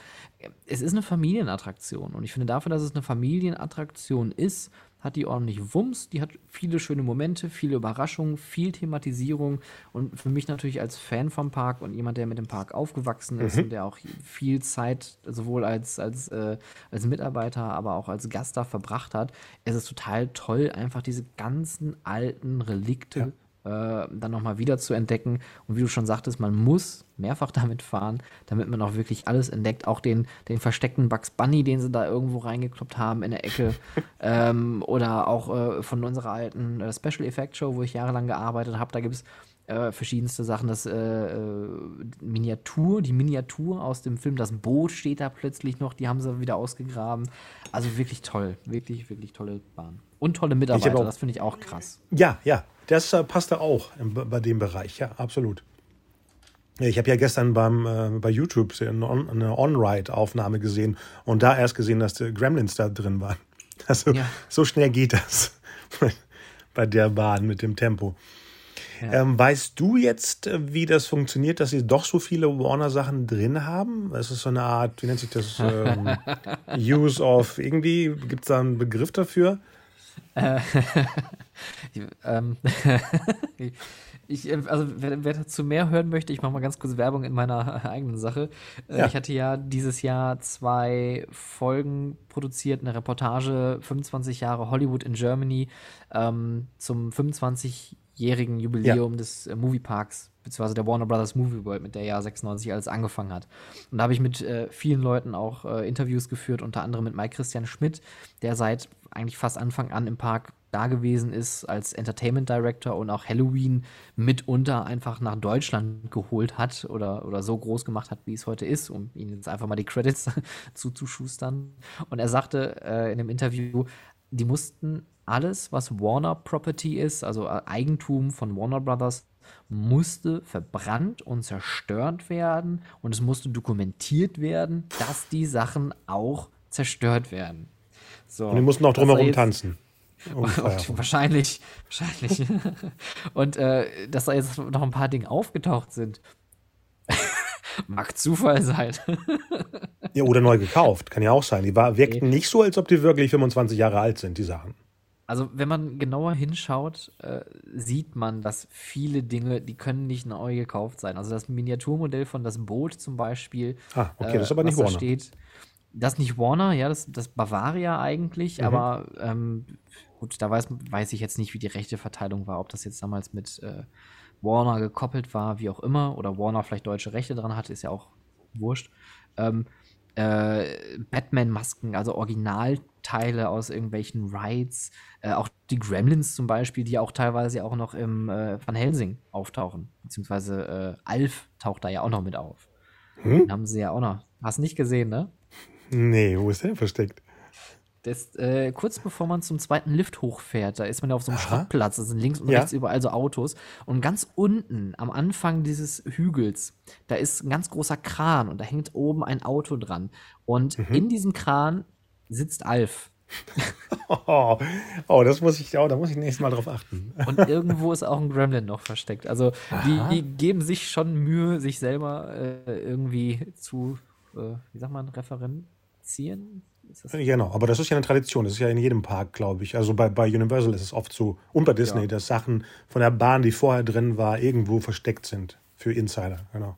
Es ist eine Familienattraktion und ich finde dafür, dass es eine Familienattraktion ist, hat die ordentlich Wumms, die hat viele schöne Momente, viele Überraschungen, viel Thematisierung und für mich natürlich als Fan vom Park und jemand, der mit dem Park aufgewachsen ist mhm. und der auch viel Zeit sowohl als, als, äh, als Mitarbeiter, aber auch als Gast da verbracht hat, ist es total toll, einfach diese ganzen alten Relikte ja äh, dann nochmal wieder zu entdecken. Und wie du schon sagtest, man muss mehrfach damit fahren, damit man auch wirklich alles entdeckt. Auch den, den versteckten Bugs Bunny, den sie da irgendwo reingekloppt haben in der Ecke. ähm, oder auch äh, von unserer alten äh, Special Effect Show, wo ich jahrelang gearbeitet habe. Da gibt es äh, verschiedenste Sachen. Das äh, äh, Miniatur, die Miniatur aus dem Film, das Boot steht da plötzlich noch, die haben sie wieder ausgegraben. Also wirklich toll, wirklich, wirklich tolle Bahn. Und tolle Mitarbeiter, das finde ich auch krass. Ja, ja, das äh, passt da auch bei dem Bereich, ja, absolut. Ich habe ja gestern beim, äh, bei YouTube eine On-Ride-Aufnahme gesehen und da erst gesehen, dass die Gremlins da drin waren. Also ja. so schnell geht das bei der Bahn mit dem Tempo. Ja. Ähm, weißt du jetzt, äh, wie das funktioniert, dass sie doch so viele Warner-Sachen drin haben? Es ist so eine Art, wie nennt sich das? Ähm, Use of irgendwie, gibt es da einen Begriff dafür? Äh, ähm, Ich, äh, also wer, wer, dazu mehr hören möchte, ich mache mal ganz kurz Werbung in meiner eigenen Sache. Ja. Ich hatte ja dieses Jahr zwei Folgen produziert, eine Reportage 25 Jahre Hollywood in Germany ähm, zum 25-jährigen Jubiläum ja. des äh, Movieparks beziehungsweise der Warner Brothers Movie World, mit der ja 96 alles angefangen hat. Und da habe ich mit äh, vielen Leuten auch äh, Interviews geführt, unter anderem mit Mike Christian Schmidt, der seit eigentlich fast Anfang an im Park da gewesen ist als Entertainment Director und auch Halloween mitunter einfach nach Deutschland geholt hat oder, oder so groß gemacht hat, wie es heute ist, um ihm jetzt einfach mal die Credits zuzuschustern. Und er sagte äh, in dem Interview, die mussten alles, was Warner Property ist, also äh, Eigentum von Warner Brothers, musste verbrannt und zerstört werden und es musste dokumentiert werden, dass die Sachen auch zerstört werden. So, und die mussten auch drumherum tanzen. wahrscheinlich, wahrscheinlich. und äh, dass da jetzt noch ein paar Dinge aufgetaucht sind. Mag Zufall sein. ja, oder neu gekauft. Kann ja auch sein. Die war, wirkten okay. nicht so, als ob die wirklich 25 Jahre alt sind, die Sachen. Also, wenn man genauer hinschaut, äh, sieht man, dass viele Dinge, die können nicht neu gekauft sein. Also das Miniaturmodell von das Boot zum Beispiel. Ah, okay, das ist aber nicht Warner. Da steht, das nicht Warner, ja, das, das Bavaria eigentlich, mhm. aber ähm, gut, da weiß, weiß ich jetzt nicht, wie die rechte Verteilung war, ob das jetzt damals mit äh, Warner gekoppelt war, wie auch immer, oder Warner vielleicht deutsche Rechte dran hatte, ist ja auch wurscht. Ähm, äh, Batman-Masken, also Originalteile aus irgendwelchen Rides, äh, auch die Gremlins zum Beispiel, die auch teilweise auch noch im äh, Van Helsing auftauchen, beziehungsweise äh, Alf taucht da ja auch noch mit auf. Hm? Den haben sie ja auch noch. Hast nicht gesehen, ne? Nee, wo ist der versteckt? Das, äh, kurz bevor man zum zweiten Lift hochfährt, da ist man ja auf so einem Aha. Schrottplatz, da sind links und ja. rechts überall so Autos. Und ganz unten, am Anfang dieses Hügels, da ist ein ganz großer Kran und da hängt oben ein Auto dran. Und mhm. in diesem Kran sitzt Alf. oh, oh, das muss ich auch, da muss ich nächstes Mal drauf achten. und irgendwo ist auch ein Gremlin noch versteckt. Also die, die, geben sich schon Mühe, sich selber äh, irgendwie zu, äh, wie sagt man, referenzieren? Genau, aber das ist ja eine Tradition. Das ist ja in jedem Park, glaube ich. Also bei, bei Universal ist es oft so, und bei Disney, ja. dass Sachen von der Bahn, die vorher drin war, irgendwo versteckt sind für Insider. Genau.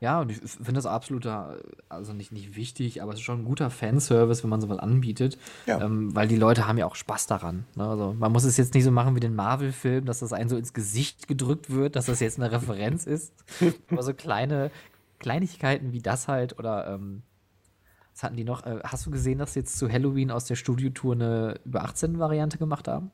Ja, und ich finde das absolut, also nicht, nicht wichtig, aber es ist schon ein guter Fanservice, wenn man sowas anbietet. Ja. Ähm, weil die Leute haben ja auch Spaß daran. Ne? Also man muss es jetzt nicht so machen wie den Marvel-Film, dass das einem so ins Gesicht gedrückt wird, dass das jetzt eine Referenz ist. aber so kleine Kleinigkeiten wie das halt oder ähm, was hatten die noch? Äh, hast du gesehen, dass sie jetzt zu Halloween aus der Studiotour eine über 18 Variante gemacht haben?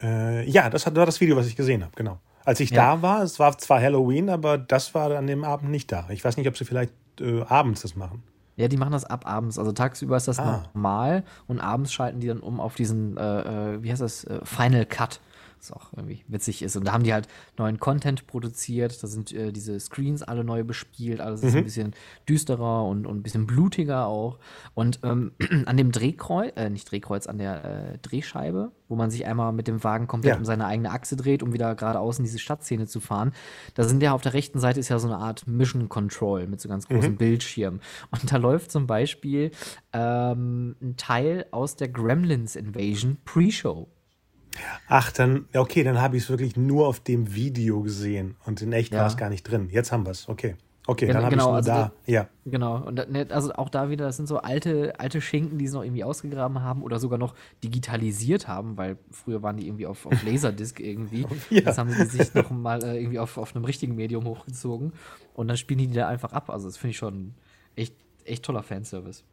Äh, ja, das war das Video, was ich gesehen habe, genau. Als ich ja. da war, es war zwar Halloween, aber das war an dem Abend nicht da. Ich weiß nicht, ob sie vielleicht äh, abends das machen. Ja, die machen das ab abends. Also tagsüber ist das ah. normal und abends schalten die dann um auf diesen, äh, äh wie heißt das, äh, Final Cut was auch irgendwie witzig ist. Und da haben die halt neuen Content produziert. Da sind äh, diese Screens alle neu bespielt. Alles ist mhm. ein bisschen düsterer und, und ein bisschen blutiger auch. Und ähm, an dem Drehkreuz, äh, nicht Drehkreuz, an der äh, Drehscheibe, wo man sich einmal mit dem Wagen komplett ja. um seine eigene Achse dreht, um wieder geradeaus in diese Stadtszene zu fahren. Da sind ja auf der rechten Seite ist ja so eine Art Mission Control mit so ganz großen mhm. Bildschirmen. Und da läuft zum Beispiel ähm, ein Teil aus der Gremlins Invasion Pre-Show. Ach, dann, okay, dann habe ich es wirklich nur auf dem Video gesehen und in echt ja. war es gar nicht drin. Jetzt haben wir es, okay. Okay, dann habe genau, ich es nur also da. ja. Genau. Und ne, also auch da wieder, das sind so alte, alte Schinken, die sie noch irgendwie ausgegraben haben oder sogar noch digitalisiert haben, weil früher waren die irgendwie auf, auf Laserdisc irgendwie. ja. Jetzt haben sie sich noch mal äh, irgendwie auf, auf einem richtigen Medium hochgezogen und dann spielen die die da einfach ab. Also das finde ich schon echt, echt toller Fanservice.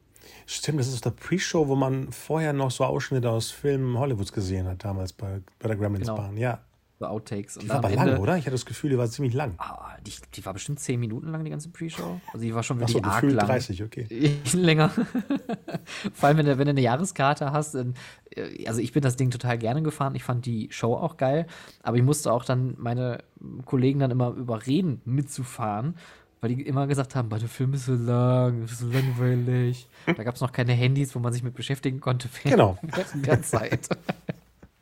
Stimmt, das ist der Pre-Show, wo man vorher noch so Ausschnitte aus Filmen Hollywoods gesehen hat, damals bei, bei der Gremlins-Bahn, genau. ja. So Outtakes. Und die war aber lang, oder? Ich hatte das Gefühl, die war ziemlich lang. Ah, die, die, war bestimmt zehn Minuten lang, die ganze Pre-Show. Also die war schon wirklich so, arg lang. 30, okay. Länger. Vor allem, wenn du, wenn du eine Jahreskarte hast. Dann, äh, also ich bin das Ding total gerne gefahren. Ich fand die Show auch geil. Aber ich musste auch dann meine Kollegen dann immer überreden, mitzufahren weil die immer gesagt haben, der Film ist so lang, ist so langweilig. Da gab es noch keine Handys, wo man sich mit beschäftigen konnte genau. während der Zeit.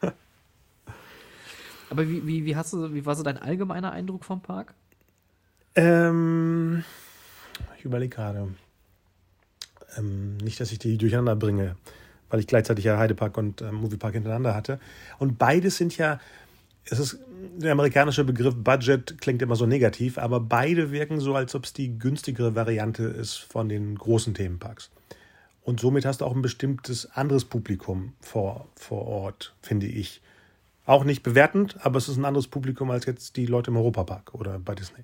Aber wie, wie, wie, hast du, wie war so dein allgemeiner Eindruck vom Park? Ähm, ich überlege gerade. Ähm, nicht, dass ich die durcheinander bringe, weil ich gleichzeitig ja Heidepark und äh, Moviepark hintereinander hatte. Und beides sind ja es ist der amerikanische Begriff Budget klingt immer so negativ, aber beide wirken so, als ob es die günstigere Variante ist von den großen Themenparks. Und somit hast du auch ein bestimmtes anderes Publikum vor, vor Ort, finde ich. Auch nicht bewertend, aber es ist ein anderes Publikum als jetzt die Leute im Europapark oder bei Disney.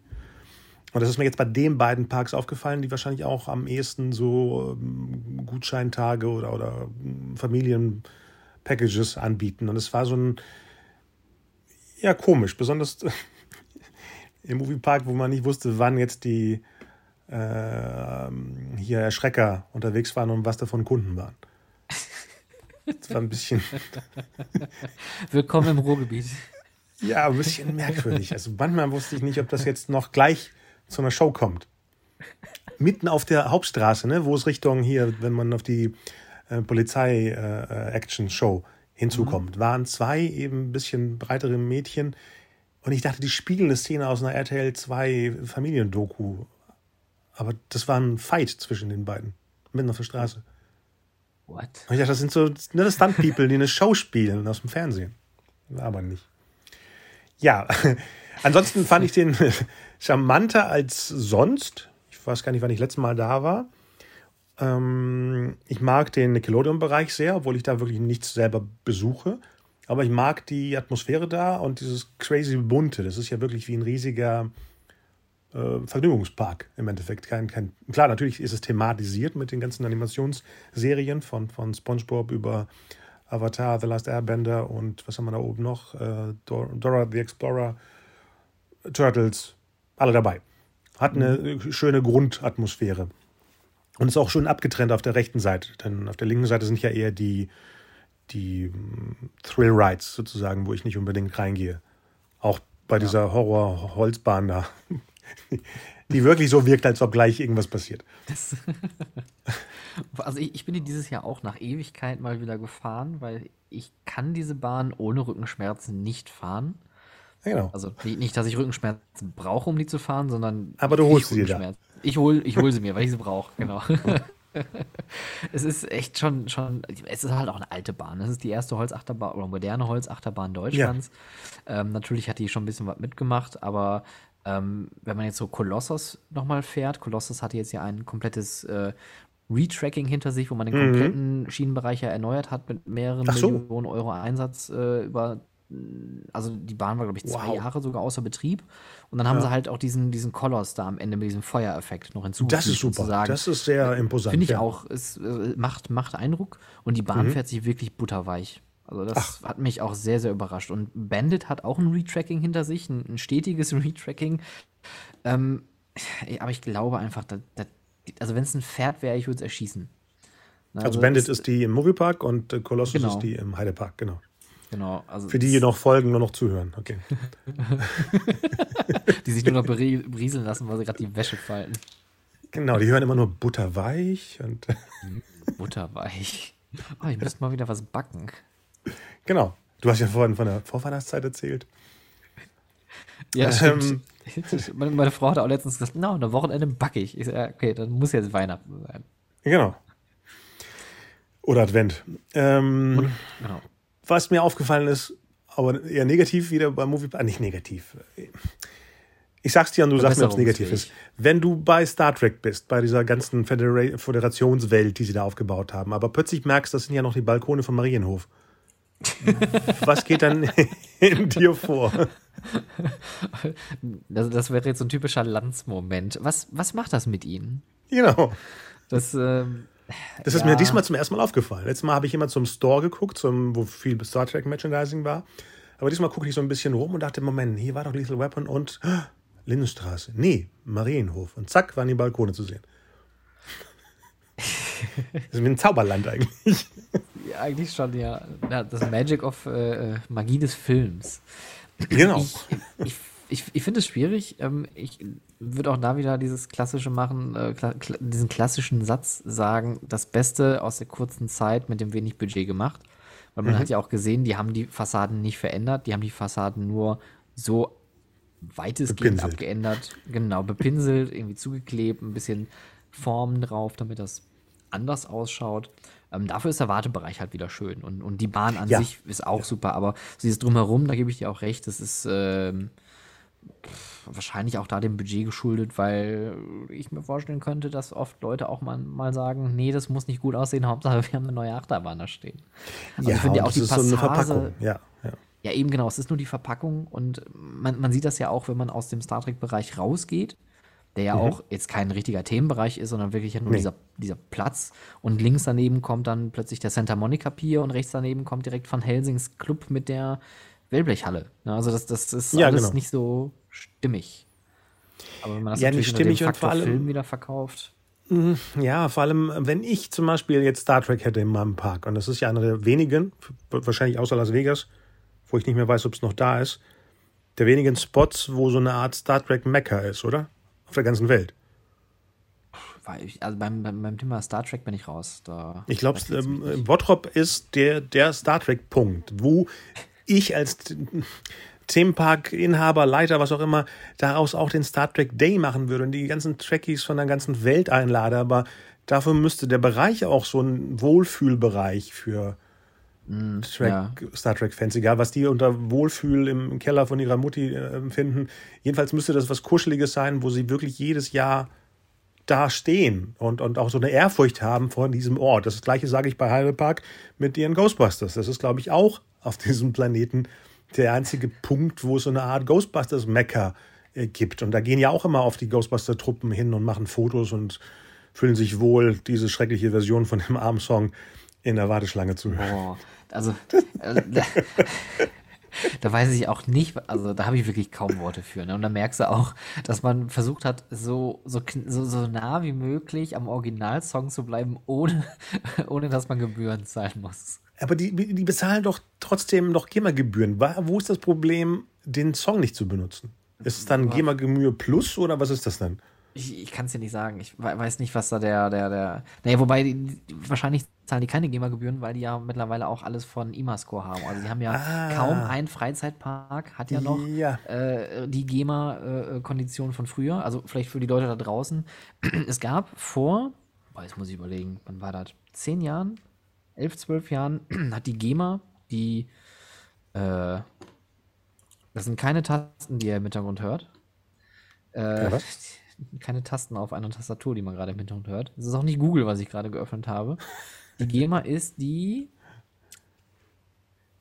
Und das ist mir jetzt bei den beiden Parks aufgefallen, die wahrscheinlich auch am ehesten so ähm, Gutscheintage oder, oder ähm, Familienpackages anbieten. Und es war so ein, ja, komisch, besonders im Moviepark, wo man nicht wusste, wann jetzt die äh, hier Erschrecker unterwegs waren und was davon Kunden waren. Das war ein bisschen. Willkommen im Ruhrgebiet. Ja, ein bisschen merkwürdig. Also manchmal wusste ich nicht, ob das jetzt noch gleich zu einer Show kommt. Mitten auf der Hauptstraße, ne, wo es Richtung hier, wenn man auf die äh, Polizei-Action-Show äh, hinzukommt, mhm. waren zwei eben ein bisschen breitere Mädchen. Und ich dachte, die spiegeln eine Szene aus einer RTL 2 Familiendoku. Aber das war ein Fight zwischen den beiden. Mitten auf der Straße. What? Und ich dachte, das sind so ne, Stunt-People, die eine Show spielen aus dem Fernsehen. War aber nicht. Ja, ansonsten fand ich den charmanter als sonst. Ich weiß gar nicht, wann ich letztes Mal da war. Ähm, ich mag den Nickelodeon-Bereich sehr, obwohl ich da wirklich nichts selber besuche. Aber ich mag die Atmosphäre da und dieses crazy bunte. Das ist ja wirklich wie ein riesiger äh, Vergnügungspark im Endeffekt. Kein, kein, klar, natürlich ist es thematisiert mit den ganzen Animationsserien von, von SpongeBob über Avatar, The Last Airbender und was haben wir da oben noch? Äh, Dora the Explorer, Turtles, alle dabei. Hat eine mhm. schöne Grundatmosphäre. Und ist auch schön abgetrennt auf der rechten Seite. Denn auf der linken Seite sind ja eher die, die mm, Thrill Rides sozusagen, wo ich nicht unbedingt reingehe. Auch bei ja. dieser Horror-Holzbahn da. Die wirklich so wirkt, als ob gleich irgendwas passiert. Das, also ich, ich bin dieses Jahr auch nach Ewigkeit mal wieder gefahren, weil ich kann diese Bahn ohne Rückenschmerzen nicht fahren. Genau. Also nicht, dass ich Rückenschmerzen brauche, um die zu fahren, sondern aber du holst sie dir da. Ich hole ich hol sie mir, weil ich sie brauche, genau. es ist echt schon, schon, es ist halt auch eine alte Bahn. Es ist die erste Holzachterbahn oder moderne Holzachterbahn Deutschlands. Ja. Ähm, natürlich hat die schon ein bisschen was mitgemacht, aber ähm, wenn man jetzt so Kolossos nochmal fährt, Kolossos hatte jetzt ja ein komplettes äh, Retracking hinter sich, wo man den mhm. kompletten Schienenbereich ja erneuert hat mit mehreren so. Millionen Euro Einsatz äh, über also die Bahn war, glaube ich, zwei wow. Jahre sogar außer Betrieb. Und dann haben ja. sie halt auch diesen, diesen Koloss da am Ende mit diesem Feuereffekt noch hinzugefügt. Das ist super. Sozusagen. Das ist sehr imposant. Finde ich ja. auch. Es äh, macht, macht Eindruck. Und die Bahn mhm. fährt sich wirklich butterweich. Also das Ach. hat mich auch sehr, sehr überrascht. Und Bandit hat auch ein Retracking hinter sich, ein, ein stetiges Retracking. Ähm, aber ich glaube einfach, dass, dass, also wenn es ein Pferd wäre, ich würde es erschießen. Also, also Bandit ist die im Moviepark und äh, Colossus genau. ist die im Heidepark, genau. Genau. Also Für die, die noch folgen, nur noch zuhören. Okay. die sich nur noch berieseln lassen, weil sie gerade die Wäsche falten. Genau, die hören immer nur butterweich und. butterweich. Oh, ich müsste mal wieder was backen. Genau. Du hast ja vorhin von der Vorweihnachtszeit erzählt. Ja, ähm, Meine Frau hat auch letztens gesagt, na, no, am Wochenende backe ich. Ich sage, okay, dann muss jetzt Weihnachten sein. Genau. Oder Advent. Ähm, Und, genau. Was mir aufgefallen ist, aber eher negativ wieder beim Movie, ah, nicht negativ. Ich sag's dir und du sagst mir, ob es negativ ist. Wenn du bei Star Trek bist, bei dieser ganzen Födera Föderationswelt, die sie da aufgebaut haben, aber plötzlich merkst, das sind ja noch die Balkone von Marienhof. Was geht dann in dir vor? Das, das wäre jetzt so ein typischer Landsmoment. Was, was macht das mit Ihnen? Genau. Das, ähm, das ist ja. mir diesmal zum ersten Mal aufgefallen. Letztes Mal habe ich immer zum Store geguckt, zum, wo viel Star Trek Merchandising war. Aber diesmal gucke ich so ein bisschen rum und dachte, Moment, hier war doch Lethal Weapon und oh, Lindenstraße. Nee, Marienhof. Und zack, waren die Balkone zu sehen. das ist wie ein Zauberland eigentlich. Ja, eigentlich schon, ja. Das Magic of äh, Magie des Films. Genau. Ich, ich ich, ich finde es schwierig. Ähm, ich würde auch da wieder dieses klassische machen, äh, kla diesen klassischen Satz sagen, das Beste aus der kurzen Zeit mit dem wenig Budget gemacht. Weil man mhm. hat ja auch gesehen, die haben die Fassaden nicht verändert, die haben die Fassaden nur so weitestgehend bepinselt. abgeändert, genau, bepinselt, irgendwie zugeklebt, ein bisschen Formen drauf, damit das anders ausschaut. Ähm, dafür ist der Wartebereich halt wieder schön. Und, und die Bahn an Ja. sich ist auch super, aber dieses Drumherum, da gebe ich dir auch recht, das ist ähm, pff, wahrscheinlich auch da dem Budget geschuldet, weil ich mir vorstellen könnte, dass oft Leute auch mal, mal sagen, nee, das muss nicht gut aussehen, Hauptsache wir haben eine neue Achterbahn da stehen. Also ich finde ja auch die ist so eine Passage, Verpackung. Ja, ja. ja, eben genau, es ist nur die Verpackung und man, man sieht das ja auch, wenn man aus dem Star Trek-Bereich rausgeht, der ja auch jetzt kein richtiger Themenbereich ist, sondern wirklich ja nur Nee. dieser, dieser Platz. Und links daneben kommt dann plötzlich der Santa Monica Pier und rechts daneben kommt direkt Van Helsings Club mit der Wellblechhalle. Ja, also das, das ist Ja, alles genau. nicht so stimmig. Aber wenn man das Ja, natürlich nicht unter dem stimmig und vor Faktor allem- Film wieder verkauft. Ja, vor allem, wenn ich zum Beispiel jetzt Star Trek hätte in meinem Park, und das ist ja einer der wenigen, wahrscheinlich außer Las Vegas, wo ich nicht mehr weiß, ob es noch da ist, der wenigen Spots, wo so eine Art Star Trek Mecca ist, oder? Auf der ganzen Welt. Also beim, beim, beim Thema Star Trek bin ich raus. Da, Ich glaube, ähm, Bottrop ist der, der Star Trek-Punkt, wo ich als Themenpark-Inhaber, Leiter, was auch immer, daraus auch den Star Trek Day machen würde und die ganzen Trekkies von der ganzen Welt einlade. Aber dafür müsste der Bereich auch so ein Wohlfühlbereich für Track, ja. Star Trek-Fans, egal was die unter Wohlfühl im Keller von ihrer Mutti äh, empfinden. Jedenfalls müsste das was Kuscheliges sein, wo sie wirklich jedes Jahr da stehen und, und auch so eine Ehrfurcht haben vor diesem Ort. Das gleiche sage ich bei Heidelberg mit ihren Ghostbusters. Das ist, glaube ich, auch auf diesem Planeten der einzige Punkt, wo es so eine Art Ghostbusters-Mecker äh, gibt. Und da gehen ja auch immer auf die Ghostbuster-Truppen hin und machen Fotos und fühlen sich wohl, diese schreckliche Version von dem Arm-Song in der Warteschlange zu hören. Boah, also, äh, da, weiß ich auch nicht, also da habe ich wirklich kaum Worte für. Ne? Und da merkst du auch, dass man versucht hat, so, so, so nah wie möglich am Originalsong zu bleiben, ohne, ohne dass man Gebühren zahlen muss. Aber die, die bezahlen doch trotzdem noch GEMA-Gebühren. Wo ist das Problem, den Song nicht zu benutzen? Ist es dann GEMA-Gemühe plus oder was ist das dann? Ich, ich kann es dir nicht sagen. Ich we- weiß nicht, was da der, der, der. Naja, wobei, die, wahrscheinlich zahlen die keine GEMA-Gebühren, weil die ja mittlerweile auch alles von IMAScore haben. Also die haben ja Ah. kaum ein Freizeitpark, hat ja noch Ja. äh, die GEMA-Kondition von früher. Also vielleicht für die Leute da draußen. Es gab vor, boah, jetzt muss ich überlegen, wann war das? Zehn Jahren? Elf, zwölf Jahren hat die GEMA die. Äh, das sind keine Tasten, die ihr im Hintergrund hört. Äh, Ja, keine Tasten auf einer Tastatur, die man gerade im Hintergrund hört. Es ist auch nicht Google, was ich gerade geöffnet habe. Die GEMA ist die.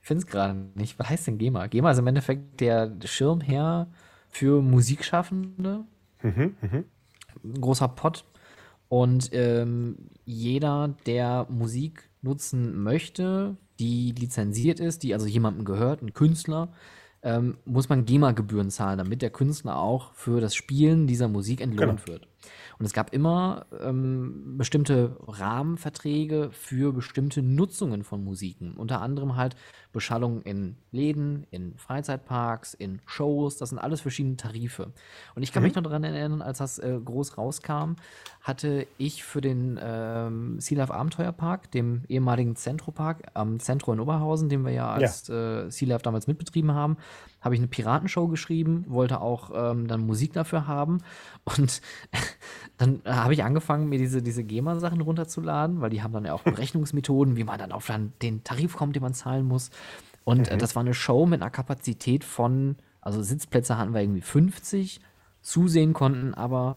Ich finde es gerade nicht. Was heißt denn GEMA? GEMA ist im Endeffekt der Schirmherr für Musikschaffende. Mhm, mhm. Ein großer Pott. Und ähm, jeder, der Musik nutzen möchte, die lizenziert ist, die also jemandem gehört, ein Künstler, ähm, muss man GEMA-Gebühren zahlen, damit der Künstler auch für das Spielen dieser Musik entlohnt wird. Und es gab immer ähm, bestimmte Rahmenverträge für bestimmte Nutzungen von Musiken. Unter anderem halt Beschallung in Läden, in Freizeitparks, in Shows. Das sind alles verschiedene Tarife. Und ich kann mich noch daran erinnern, als das äh, groß rauskam, hatte ich für den ähm, Sea Life Abenteuerpark, dem ehemaligen Zentropark am Zentro in Oberhausen, den wir ja als äh, Sea Life damals mitbetrieben haben, habe ich eine Piratenshow geschrieben, wollte auch ähm, dann Musik dafür haben. Und dann äh, habe ich angefangen, mir diese, diese GEMA-Sachen runterzuladen, weil die haben dann ja auch Berechnungsmethoden, wie man dann auf dann den Tarif kommt, den man zahlen muss. Und äh, das war eine Show mit einer Kapazität von, also Sitzplätze hatten wir irgendwie 50, zusehen konnten aber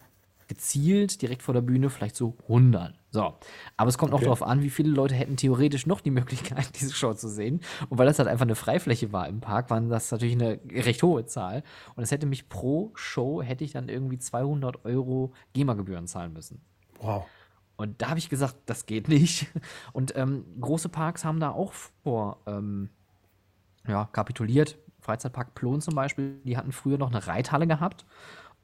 gezielt direkt vor der Bühne vielleicht so 100. So, aber es kommt auch Okay. darauf an, wie viele Leute hätten theoretisch noch die Möglichkeit, diese Show zu sehen. Und weil das halt einfach eine Freifläche war im Park, waren das natürlich eine recht hohe Zahl. Und es hätte mich pro Show, hätte ich dann irgendwie 200 Euro GEMA-Gebühren zahlen müssen. Wow. Und da habe ich gesagt, das geht nicht. Und ähm, große Parks haben da auch vor ähm, ja, kapituliert. Freizeitpark Plon zum Beispiel, die hatten früher noch eine Reithalle gehabt.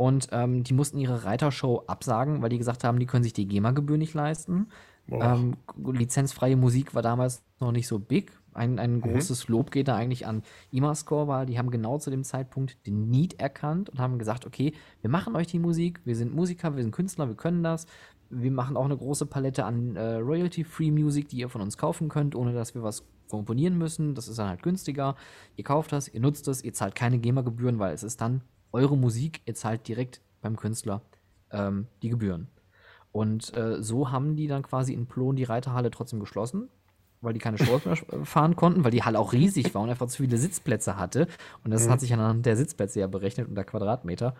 Und ähm, die mussten ihre Reitershow absagen, weil die gesagt haben, die können sich die GEMA-Gebühr nicht leisten. Ähm, lizenzfreie Musik war damals noch nicht so big. Ein, ein großes Lob geht da eigentlich an IMAScore, weil die haben genau zu dem Zeitpunkt den Need erkannt und haben gesagt, okay, wir machen euch die Musik, wir sind Musiker, wir sind Künstler, wir können das. Wir machen auch eine große Palette an äh, Royalty-Free Music, die ihr von uns kaufen könnt, ohne dass wir was komponieren müssen. Das ist dann halt günstiger. Ihr kauft das, ihr nutzt das, ihr zahlt keine GEMA-Gebühren, weil es ist dann eure Musik, ihr zahlt direkt beim Künstler ähm, die Gebühren. Und äh, so haben die dann quasi in Plon die Reiterhalle trotzdem geschlossen, weil die keine Shows mehr äh, fahren konnten, weil die Halle auch riesig war und einfach zu viele Sitzplätze hatte. Und das mhm. hat sich anhand der Sitzplätze ja berechnet unter Quadratmeter.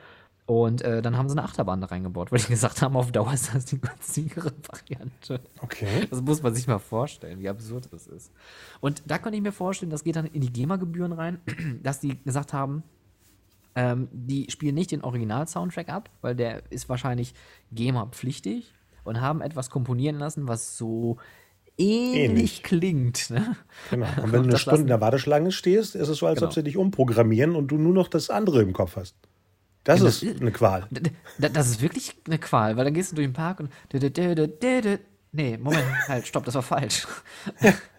Und äh, dann haben sie eine Achterbahn da reingebaut, weil die gesagt haben, auf Dauer ist das die günstigere Variante. Okay. Das muss man sich mal vorstellen, wie absurd das ist. Und da könnte ich mir vorstellen, das geht dann in die GEMA-Gebühren rein, dass die gesagt haben, ähm, die spielen nicht den Original-Soundtrack ab, weil der ist wahrscheinlich GEMA-pflichtig und haben etwas komponieren lassen, was so ähnlich, ähnlich. klingt. Ne? Genau. Und wenn du eine Stunde in der Warteschlange stehst, ist es so, als genau. ob sie dich umprogrammieren und du nur noch das andere im Kopf hast. Das, das ist eine Qual. Das ist wirklich eine Qual, weil dann gehst du durch den Park und. Nee, Moment, halt, stopp, das war falsch.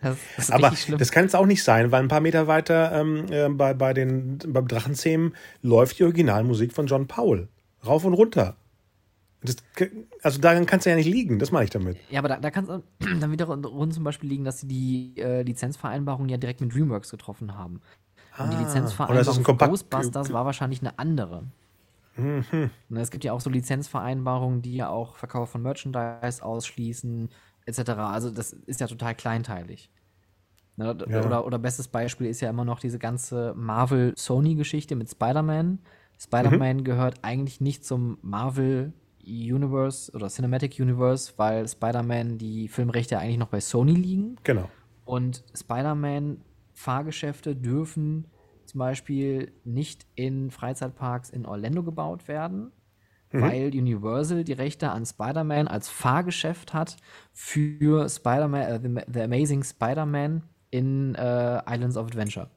Das, das Aber das kann es auch nicht sein, weil ein paar Meter weiter ähm, äh, bei, bei den, beim Drachenzähmen läuft die Originalmusik von John Powell. Rauf und runter. Das, also daran kann es ja nicht liegen, das meine ich damit. Ja, aber da, da kann es dann wiederum zum Beispiel liegen, dass sie die äh, Lizenzvereinbarung ja direkt mit DreamWorks getroffen haben. Und die ah, Lizenzvereinbarung für Ghostbusters war wahrscheinlich eine andere. Mhm. Es gibt ja auch so Lizenzvereinbarungen, die ja auch Verkauf von Merchandise ausschließen, etc. Also das ist ja total kleinteilig. Ne? Ja. Oder, oder bestes Beispiel ist ja immer noch diese ganze Marvel-Sony-Geschichte mit Spider-Man. Spider-Man mhm. gehört eigentlich nicht zum Marvel Universe oder Cinematic Universe, weil Spider-Man die Filmrechte eigentlich noch bei Sony liegen. Genau. Und Spider-Man Fahrgeschäfte dürfen zum Beispiel nicht in Freizeitparks in Orlando gebaut werden, mhm. weil Universal die Rechte an Spider-Man als Fahrgeschäft hat für Spider-Man, äh, the, the, Amazing Spider-Man in äh, Islands of Adventure.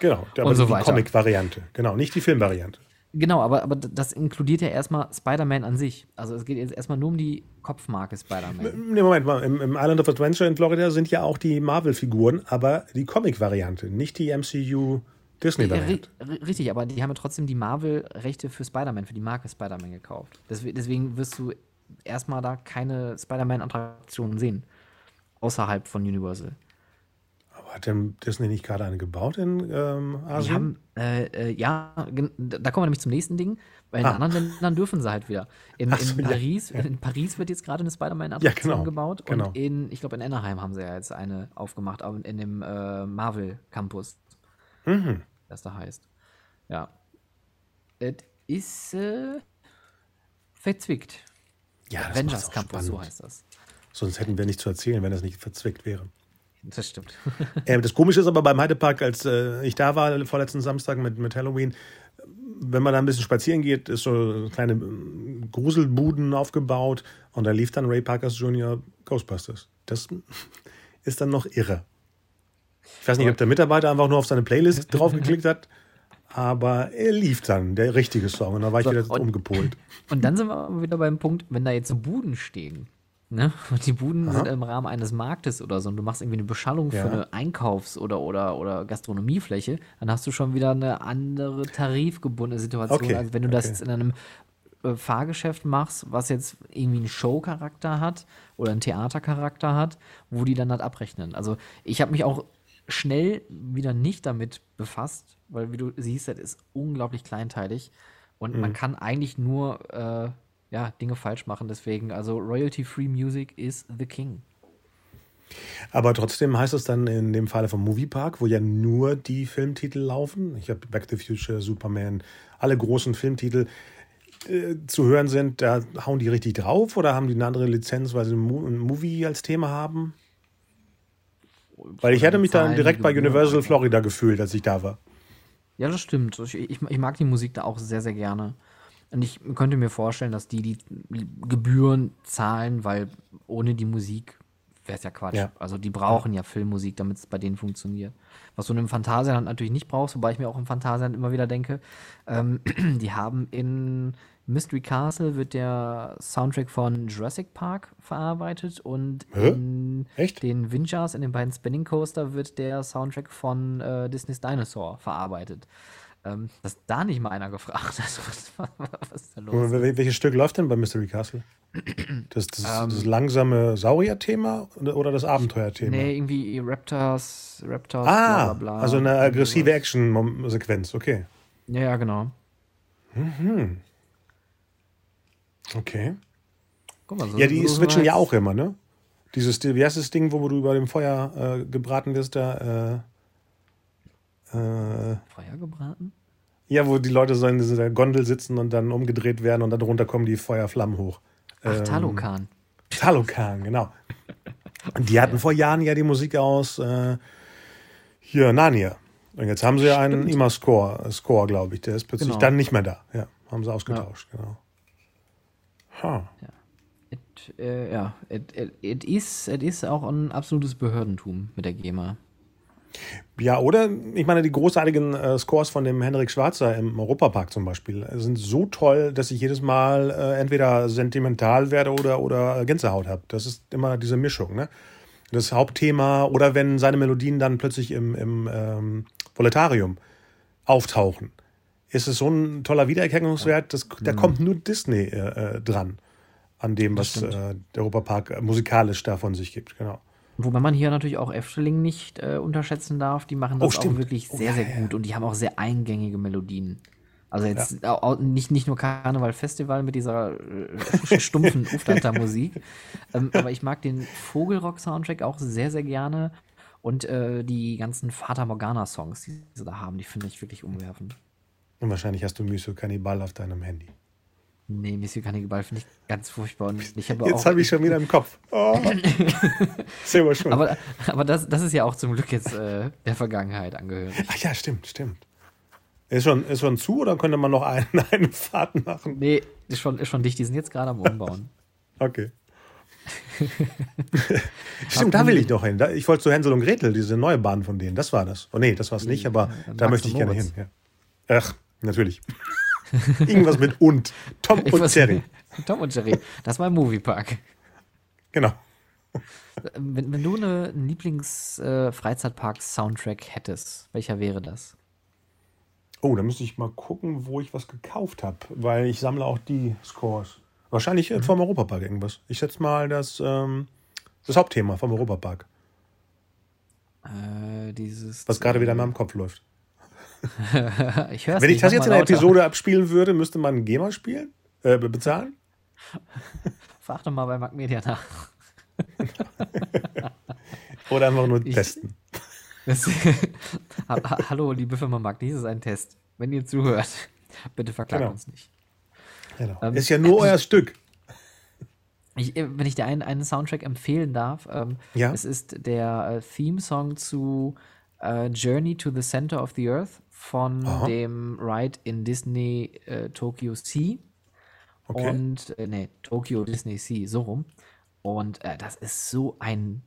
Genau, aber und so die Comic-Variante, genau, nicht die Filmvariante. Genau, aber, aber das inkludiert ja erstmal Spider-Man an sich. Also es geht jetzt erstmal nur um die Kopfmarke Spider-Man. Nee, Moment mal, Im, im, Island of Adventure in Florida sind ja auch die Marvel-Figuren, aber die Comic-Variante, nicht die MCU Disney-Variante. Richtig, aber die haben ja trotzdem die Marvel-Rechte für Spider-Man, für die Marke Spider-Man gekauft. Deswegen wirst du erstmal da keine Spider-Man-Attraktionen sehen. Außerhalb von Universal. Hat denn Disney nicht gerade eine gebaut in ähm, Asien? Haben, äh, äh, ja, da kommen wir nämlich zum nächsten Ding. Bei den ah. anderen Ländern dürfen sie halt wieder. In, so, in Paris, ja, in Paris wird jetzt gerade eine Spider-Man-Attraktion ja, genau, gebaut. Genau. Und in, ich glaube, in Anaheim haben sie ja jetzt eine aufgemacht, aber in dem äh, Marvel Campus. Mhm. Das da heißt. Ja. Es ist äh, verzwickt. Ja, das Avengers Campus, so heißt das. Sonst hätten wir nichts zu erzählen, wenn das nicht verzwickt wäre. Das stimmt. äh, das Komische ist aber beim Heidepark, als äh, ich da war, vorletzten Samstag mit, mit Halloween, wenn man da ein bisschen spazieren geht, ist so kleine äh, Gruselbuden aufgebaut und da lief dann Ray Parkers Jr. Ghostbusters. Das ist dann noch irre. Ich weiß nicht, ob der Mitarbeiter einfach nur auf seine Playlist draufgeklickt hat, aber er lief dann, der richtige Song, und da war ich so, wieder und, umgepolt. Und dann sind wir wieder beim Punkt, wenn da jetzt so Buden stehen, Ne? Und die Buden Aha. sind im Rahmen eines Marktes oder so und du machst irgendwie eine Beschallung ja. für eine Einkaufs- oder, oder, oder Gastronomiefläche, dann hast du schon wieder eine andere tarifgebundene Situation, okay. als wenn du okay. das jetzt in einem äh, Fahrgeschäft machst, was jetzt irgendwie einen Show-Charakter hat oder einen Theatercharakter hat, wo die dann halt abrechnen. Also ich habe mich auch schnell wieder nicht damit befasst, weil wie du siehst, das ist unglaublich kleinteilig und mhm. man kann eigentlich nur äh, ja, Dinge falsch machen. Deswegen, also Royalty-Free Music is the king. Aber trotzdem heißt es dann in dem Falle vom Moviepark, wo ja nur die Filmtitel laufen, ich habe Back to the Future, Superman, alle großen Filmtitel äh, zu hören sind, da hauen die richtig drauf oder haben die eine andere Lizenz, weil sie ein Movie als Thema haben? Weil ich hätte mich dann direkt bei Universal Florida gefühlt, als ich da war. Ja, das stimmt. Ich, ich, ich mag die Musik da auch sehr, sehr gerne. Und ich könnte mir vorstellen, dass die die Gebühren zahlen, weil ohne die Musik wäre es ja Quatsch. Ja. Also die brauchen ja, Filmmusik, damit es bei denen funktioniert. Was du in einem Phantasialand natürlich nicht brauchst, wobei ich mir auch im Phantasialand immer wieder denke, ähm, die haben in Mystery Castle wird der Soundtrack von Jurassic Park verarbeitet und Hä? in Echt? den Winchers, in den beiden Spinning Coaster, wird der Soundtrack von äh, Disney's Dinosaur verarbeitet. Ähm, dass da nicht mal einer gefragt hat, was, was ist da los? Welches Stück läuft denn bei Mystery Castle? Das, das, ähm, das langsame Saurier-Thema oder das Abenteuer-Thema? Nee, irgendwie Raptors, Raptors, ah, bla bla bla. Also eine aggressive Action-Sequenz, okay. Ja, ja, genau. Mhm. Okay. Guck mal, so, Ja, die so switchen ja auch immer, ne? Dieses, wie heißt das Ding, wo du über dem Feuer äh, gebraten wirst, da, äh, äh, Feuer gebraten? ja, wo die Leute so in dieser Gondel sitzen und dann umgedreht werden und dann runter kommen die Feuerflammen hoch. Ach, Ähm, Talokan. Talokan, genau. Und die hatten vor Jahren ja die Musik aus äh, hier Narnia. Und jetzt haben sie ja einen. IMA-Score, Score, glaube ich. Der ist plötzlich Genau. dann nicht mehr da. Ja, haben sie ausgetauscht, genau. Ha. It, äh, ja, it, it, it, is, it is auch ein absolutes Behördentum mit der GEMA. Ja, oder ich meine, die großartigen äh, Scores von dem Henrik Schwarzer im Europapark zum Beispiel sind so toll, dass ich jedes Mal äh, entweder sentimental werde oder, oder Gänsehaut habe. Das ist immer diese Mischung, ne? Das Hauptthema oder wenn seine Melodien dann plötzlich im, im ähm, Voletarium auftauchen, ist es so ein toller Wiedererkennungswert, das, da kommt nur Disney äh, äh, dran an dem, was stimmt. äh, der Europapark äh, musikalisch da von sich gibt, genau. Wobei man hier natürlich auch Efteling nicht äh, unterschätzen darf. Die machen Oh, das auch stimmt. wirklich Oh, sehr, ja, sehr ja, gut und die haben auch sehr eingängige Melodien. Also jetzt au- au- nicht, nicht nur Karneval Festival mit dieser äh, stumpfen Uflata-Musik, ähm, aber ich mag den Vogelrock-Soundtrack auch sehr, sehr gerne und äh, die ganzen Fata Morgana-Songs, die sie da haben, die finde ich wirklich umwerfend. Und wahrscheinlich hast du Monsieur Cannibal auf deinem Handy. Nee, Monsieur Cannibal finde ich ganz furchtbar und ich habe Jetzt habe ich schon wieder im Kopf. Oh. Selber schon. Aber, aber das, das ist ja auch zum Glück jetzt äh, der Vergangenheit angehörig. Ach ja, stimmt, stimmt. Ist schon, ist schon zu oder könnte man noch einen, eine Fahrt machen? Nee, ist schon, ist schon dicht. Die sind jetzt gerade am Umbauen. Okay. stimmt, da will ich doch hin. Da, ich wollte zu Hänsel und Gretel, diese neue Bahn von denen. Das war das. Oh nee, das war es nicht, aber Ja, da möchte ich gerne hin. Ja. Ach, natürlich. Irgendwas mit und. Tom Ich und Jerry. Tom und Jerry. Das war im Moviepark. Genau. Wenn, wenn du eine- einen Lieblings-Freizeitpark-Soundtrack hättest, welcher wäre das? Oh, da müsste ich mal gucken, wo ich was gekauft habe, weil ich sammle auch die Scores. Wahrscheinlich Mhm. äh, vom Europapark irgendwas. Ich schätze mal das, ähm, das Hauptthema vom Europapark, Äh, dieses. was gerade wieder in meinem Kopf läuft. ich Wenn ich das jetzt in der Episode abspielen würde, müsste man GEMA spielen? Äh, be- bezahlen? Frag doch mal bei Mac Media nach. Oder einfach nur Ich- testen? Das, ha ha Hallo, liebe Firma Mac, dies ist ein Test. Wenn ihr zuhört, bitte verklagt Genau. uns nicht. Genau. Ähm, Ist ja nur euer Stück. Ich, äh, wenn ich dir einen, einen Soundtrack empfehlen darf, ähm, Ja. es ist der äh, Theme-Song zu äh, Journey to the Center of the Earth von Aha. dem Ride in Disney äh, Tokyo Sea. Okay. Und, äh, nee, Tokyo Disney Sea, so rum. Und äh, das ist so ein,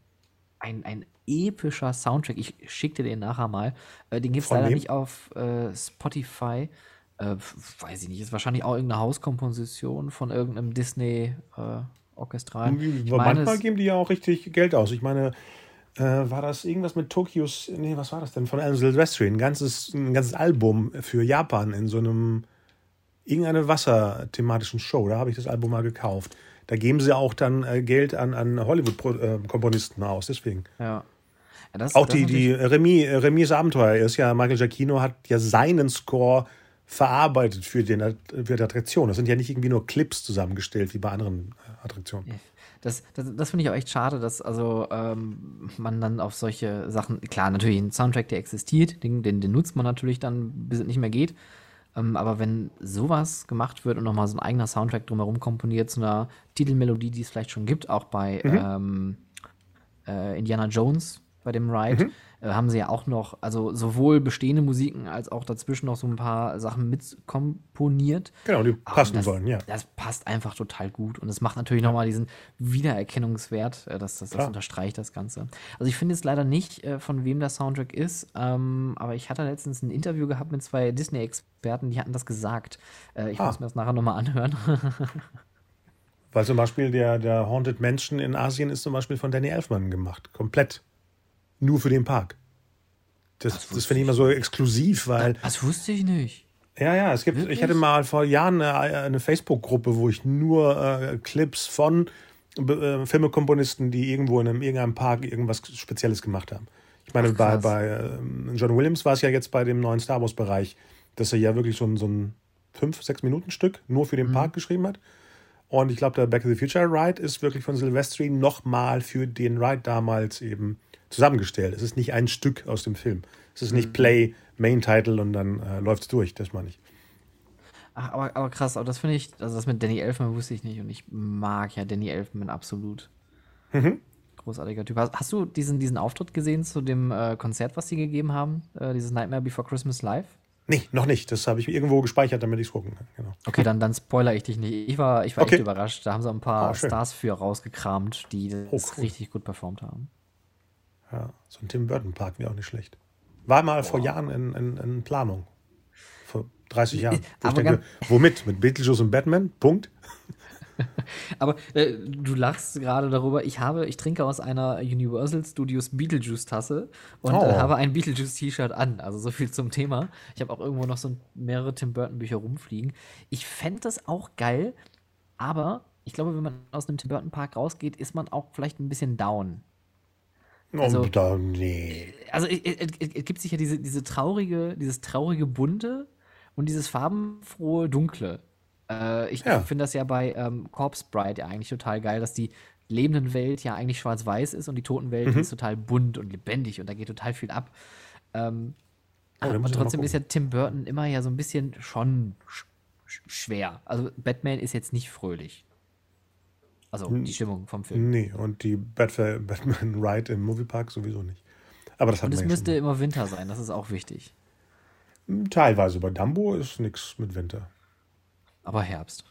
ein, ein epischer Soundtrack. Ich schicke dir den nachher mal. Äh, den gibt es leider wem? nicht auf äh, Spotify. Äh, weiß ich nicht, ist wahrscheinlich auch irgendeine Hauskomposition von irgendeinem Disney äh, Orchestral. Ich meine, manchmal geben die ja auch richtig Geld aus. Ich meine, äh, war das irgendwas mit Tokios, nee, was war das denn? Von Alan Silvestri, ein ganzes, ein ganzes Album für Japan in so einem, irgendeine wasserthematischen Show. Da habe ich das Album mal gekauft. Da geben sie auch dann äh, Geld an, an Hollywood-Komponisten aus, deswegen. Ja. Ja, das, Auch das die, die Remy, äh, Remy's Abenteuer ist ja, Michael Giacchino hat ja seinen Score verarbeitet für, den, für die Attraktion. Das sind ja nicht irgendwie nur Clips zusammengestellt wie bei anderen äh, Attraktionen. Das, das, das finde ich auch echt schade, dass also ähm, man dann auf solche Sachen, klar, natürlich ein Soundtrack, der existiert, den, den, den nutzt man natürlich dann, bis es nicht mehr geht. Ähm, aber wenn sowas gemacht wird und nochmal so ein eigener Soundtrack drumherum komponiert zu einer Titelmelodie, die es vielleicht schon gibt, auch bei ähm, äh, Indiana Jones, bei dem Ride, äh, haben sie ja auch noch, also sowohl bestehende Musiken als auch dazwischen noch so ein paar Sachen mitkomponiert. Genau, die passen das, sollen, ja. Das passt einfach total gut und es macht natürlich nochmal diesen Wiedererkennungswert, äh, das, das, das unterstreicht das Ganze. Also ich finde jetzt leider nicht, äh, von wem der Soundtrack ist, ähm, aber ich hatte letztens ein Interview gehabt mit zwei Disney-Experten, die hatten das gesagt. Äh, ich Ah. muss mir das nachher nochmal anhören. Weil zum Beispiel der, der Haunted Mansion in Asien ist zum Beispiel von Danny Elfman gemacht. Komplett. Nur für den Park. Das, das, wusste finde ich immer so exklusiv, weil, das wusste ich nicht. ja, ja, es gibt, Wirklich? ich hatte mal vor Jahren eine, eine Facebook-Gruppe, wo ich nur äh, Clips von äh, Filmekomponisten, die irgendwo in einem, irgendeinem Park irgendwas Spezielles gemacht haben. Ich meine, Ach, bei, bei ähm, John Williams war es ja jetzt bei dem neuen Star Wars-Bereich, dass er ja wirklich so ein, so ein fünf, sechs Minuten Stück nur für den Park geschrieben hat. Und ich glaube, der Back to the Future Ride ist wirklich von Silvestri nochmal für den Ride damals eben zusammengestellt. Es ist nicht ein Stück aus dem Film. Es ist nicht mhm. Play, Main Title und dann äh, läuft es durch, das meine ich. Ach, aber, aber krass, aber das finde ich, also das mit Danny Elfman wusste ich nicht und ich mag ja Danny Elfman absolut. Mhm. Großartiger Typ. Hast, hast, du diesen, diesen Auftritt gesehen zu dem äh, Konzert, was sie gegeben haben? Äh, dieses Nightmare Before Christmas Live? Nee, noch nicht. Das habe ich irgendwo gespeichert, damit ich es gucken kann. Genau. Okay, dann, dann spoiler ich dich nicht. Ich war, ich war okay. echt überrascht. Da haben sie ein paar oh, Stars für rausgekramt, die das oh, cool. richtig gut performt haben. Ja, so ein Tim Burton Park wäre auch nicht schlecht. War mal wow. vor Jahren in, in, in, Planung. Vor 30 Jahren. Wo ich denke, womit? Mit Beetlejuice und Batman? Punkt. Aber äh, du lachst gerade darüber. Ich habe, ich trinke aus einer Universal Studios Beetlejuice Tasse und äh, oh. äh, habe ein Beetlejuice T-Shirt an. Also so viel zum Thema. Ich habe auch irgendwo noch so mehrere Tim Burton Bücher rumfliegen. Ich fände das auch geil, aber ich glaube, wenn man aus einem Tim Burton Park rausgeht, ist man auch vielleicht ein bisschen down. Also, oh, da, nee. also es, es, es gibt sich ja diese, diese traurige, dieses traurige Bunte und dieses farbenfrohe Dunkle. Äh, ich ja. finde das ja bei ähm, Corpse Bride ja eigentlich total geil, dass die lebenden Welt ja eigentlich schwarz-weiß ist und die Totenwelt mhm. ist total bunt und lebendig und da geht total viel ab. Ähm, oh, aber trotzdem ist ja Tim Burton immer ja so ein bisschen schon sch schwer. Also Batman ist jetzt nicht fröhlich. Also die Stimmung vom Film. Nee, und die Batman, Ride im Moviepark sowieso nicht. Aber das hat Und es müsste schon. immer Winter sein, das ist auch wichtig. Hm, teilweise. Bei Dumbo ist nichts mit Winter. Aber Herbst.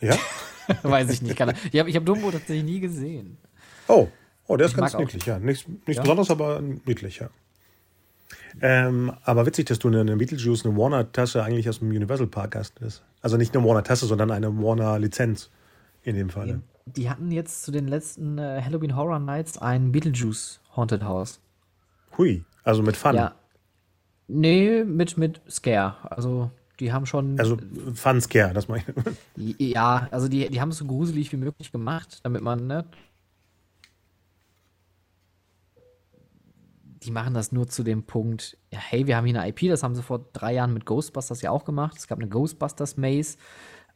Ja? Weiß ich nicht. Ich habe ich hab Dumbo tatsächlich nie gesehen. Oh, oh der ist ich ganz niedlich, ja. Nichts, nichts ja? Besonderes, aber niedlich, ja. Ähm, aber witzig, dass du eine Beetlejuice, eine Warner-Tasse eigentlich aus dem Universal Park hast. Also nicht eine Warner-Tasse, sondern eine Warner-Lizenz in dem Fall. Die, die hatten jetzt zu den letzten äh, Halloween Horror Nights ein Beetlejuice Haunted House. Hui, also mit Fun. Ja. Nee, mit, mit Scare. Also die haben schon. Also Fun Scare, das meine ich. Ja, also die, die haben es so gruselig wie möglich gemacht, damit man, ne? Die machen das nur zu dem Punkt, hey, wir haben hier eine IP, das haben sie vor drei Jahren mit Ghostbusters ja auch gemacht. Es gab eine Ghostbusters Maze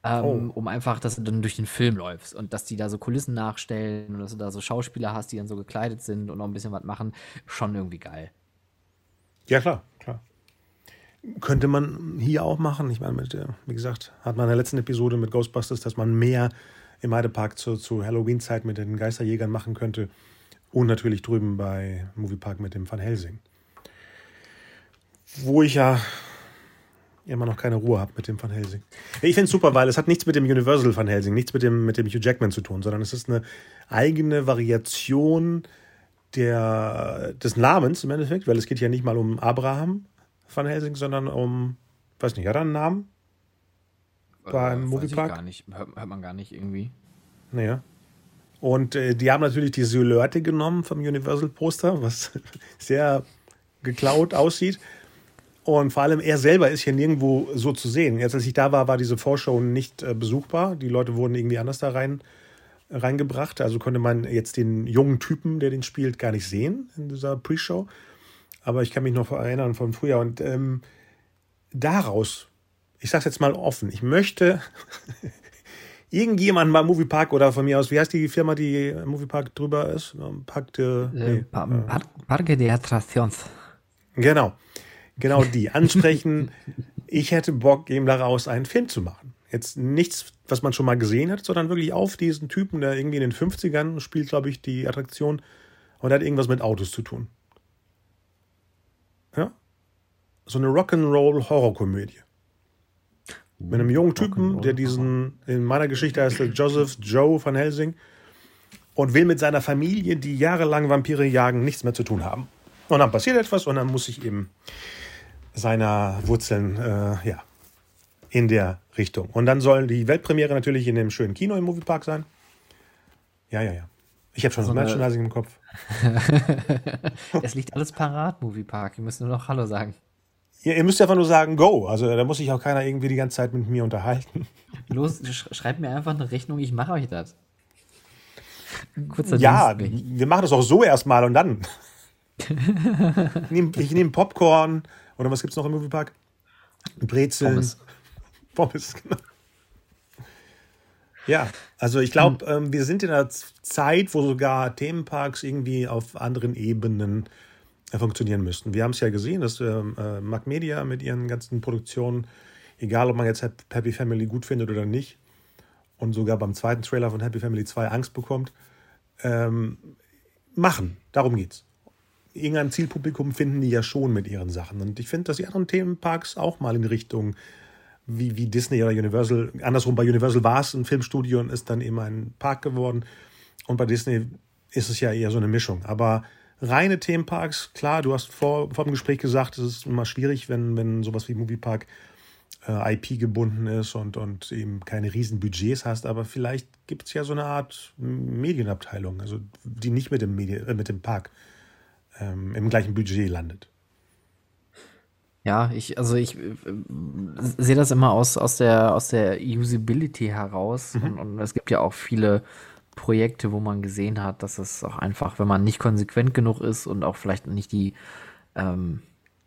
ähm, oh. um einfach, dass du dann durch den Film läufst und dass die da so Kulissen nachstellen und dass du da so Schauspieler hast, die dann so gekleidet sind und noch ein bisschen was machen, schon irgendwie geil. Ja, klar, klar. Könnte man hier auch machen. Ich meine, mit, äh, wie gesagt, hat man in der letzten Episode mit Ghostbusters, dass man mehr im Heidepark zu, zu Halloween-Zeit mit den Geisterjägern machen könnte. Und natürlich drüben bei Moviepark mit dem Van Helsing. Wo ich ja immer noch keine Ruhe habe mit dem Van Helsing. Ich finde es super, weil es hat nichts mit dem Universal Van Helsing, nichts mit dem, mit dem Hugh Jackman zu tun, sondern es ist eine eigene Variation der, des Namens im Endeffekt, weil es geht ja nicht mal um Abraham Van Helsing, sondern um, weiß nicht, hat er einen Namen? Beim äh, Moviepark? gar nicht, hört, hört, man gar nicht irgendwie. Naja. Und äh, die haben natürlich die Silhouette genommen vom Universal Poster, was sehr geklaut aussieht. Und vor allem er selber ist hier nirgendwo so zu sehen. Jetzt, als ich da war, war diese Vorschau nicht äh, besuchbar. Die Leute wurden irgendwie anders da rein, reingebracht. Also konnte man jetzt den jungen Typen, der den spielt, gar nicht sehen in dieser Pre-Show. Aber ich kann mich noch erinnern von früher. Und ähm, daraus, ich sag's jetzt mal offen, ich möchte irgendjemanden beim Moviepark oder von mir aus, wie heißt die Firma, die im Moviepark drüber ist? Park de, nee, äh, Parque de Atracciones. Genau genau die ansprechen. ich hätte Bock, eben daraus einen Film zu machen. Jetzt nichts, was man schon mal gesehen hat, sondern wirklich auf diesen Typen, der irgendwie in den 50ern spielt, glaube ich, die Attraktion und hat irgendwas mit Autos zu tun. Ja? So eine Rock'n'Roll-Horrorkomödie. Mit einem jungen Typen, der diesen, in meiner Geschichte heißt er Joseph Joe van Helsing und will mit seiner Familie, die jahrelang Vampire jagen, nichts mehr zu tun haben. Und dann passiert etwas und dann muss ich eben seiner Wurzeln äh, ja, in der Richtung. Und dann soll die Weltpremiere natürlich in dem schönen Kino im Moviepark sein. Ja, ja, ja. Ich habe schon so das Merchandising im Kopf. es liegt alles parat, Moviepark. Ihr müsst nur noch Hallo sagen. Ja, ihr müsst einfach nur sagen, go. Also da muss sich auch keiner irgendwie die ganze Zeit mit mir unterhalten. Los, schreibt mir einfach eine Rechnung, ich mache euch das. Kurzer ja, wir machen das auch so erstmal und dann. ich nehme nehm Popcorn, oder was gibt es noch im Moviepark? Brezeln. Pommes. Pommes, genau. Ja, also ich glaube, ähm, wir sind in einer Zeit, wo sogar Themenparks irgendwie auf anderen Ebenen äh, funktionieren müssten. Wir haben es ja gesehen, dass ähm, äh, Mac Media mit ihren ganzen Produktionen, egal ob man jetzt Happy Family gut findet oder nicht, und sogar beim zweiten Trailer von Happy Family 2 Angst bekommt, ähm, machen. Darum geht's. Irgendein Zielpublikum finden die ja schon mit ihren Sachen. Und ich finde, dass die anderen Themenparks auch mal in Richtung wie, wie Disney oder Universal, andersrum bei Universal war es ein Filmstudio und ist dann eben ein Park geworden. Und bei Disney ist es ja eher so eine Mischung. Aber reine Themenparks, klar, du hast vor, vor dem Gespräch gesagt, es ist immer schwierig, wenn, wenn sowas wie Moviepark äh, IP gebunden ist und, und eben keine riesen Budgets hast, aber vielleicht gibt es ja so eine Art Medienabteilung, also die nicht mit dem, Medien, äh, mit dem Park ähm, im gleichen Budget landet. Ja, ich, also ich äh, sehe das immer aus, aus, der, aus der Usability heraus. Mhm. Und, und, es gibt ja auch viele Projekte, wo man gesehen hat, dass es auch einfach, wenn man nicht konsequent genug ist und auch vielleicht nicht die ähm,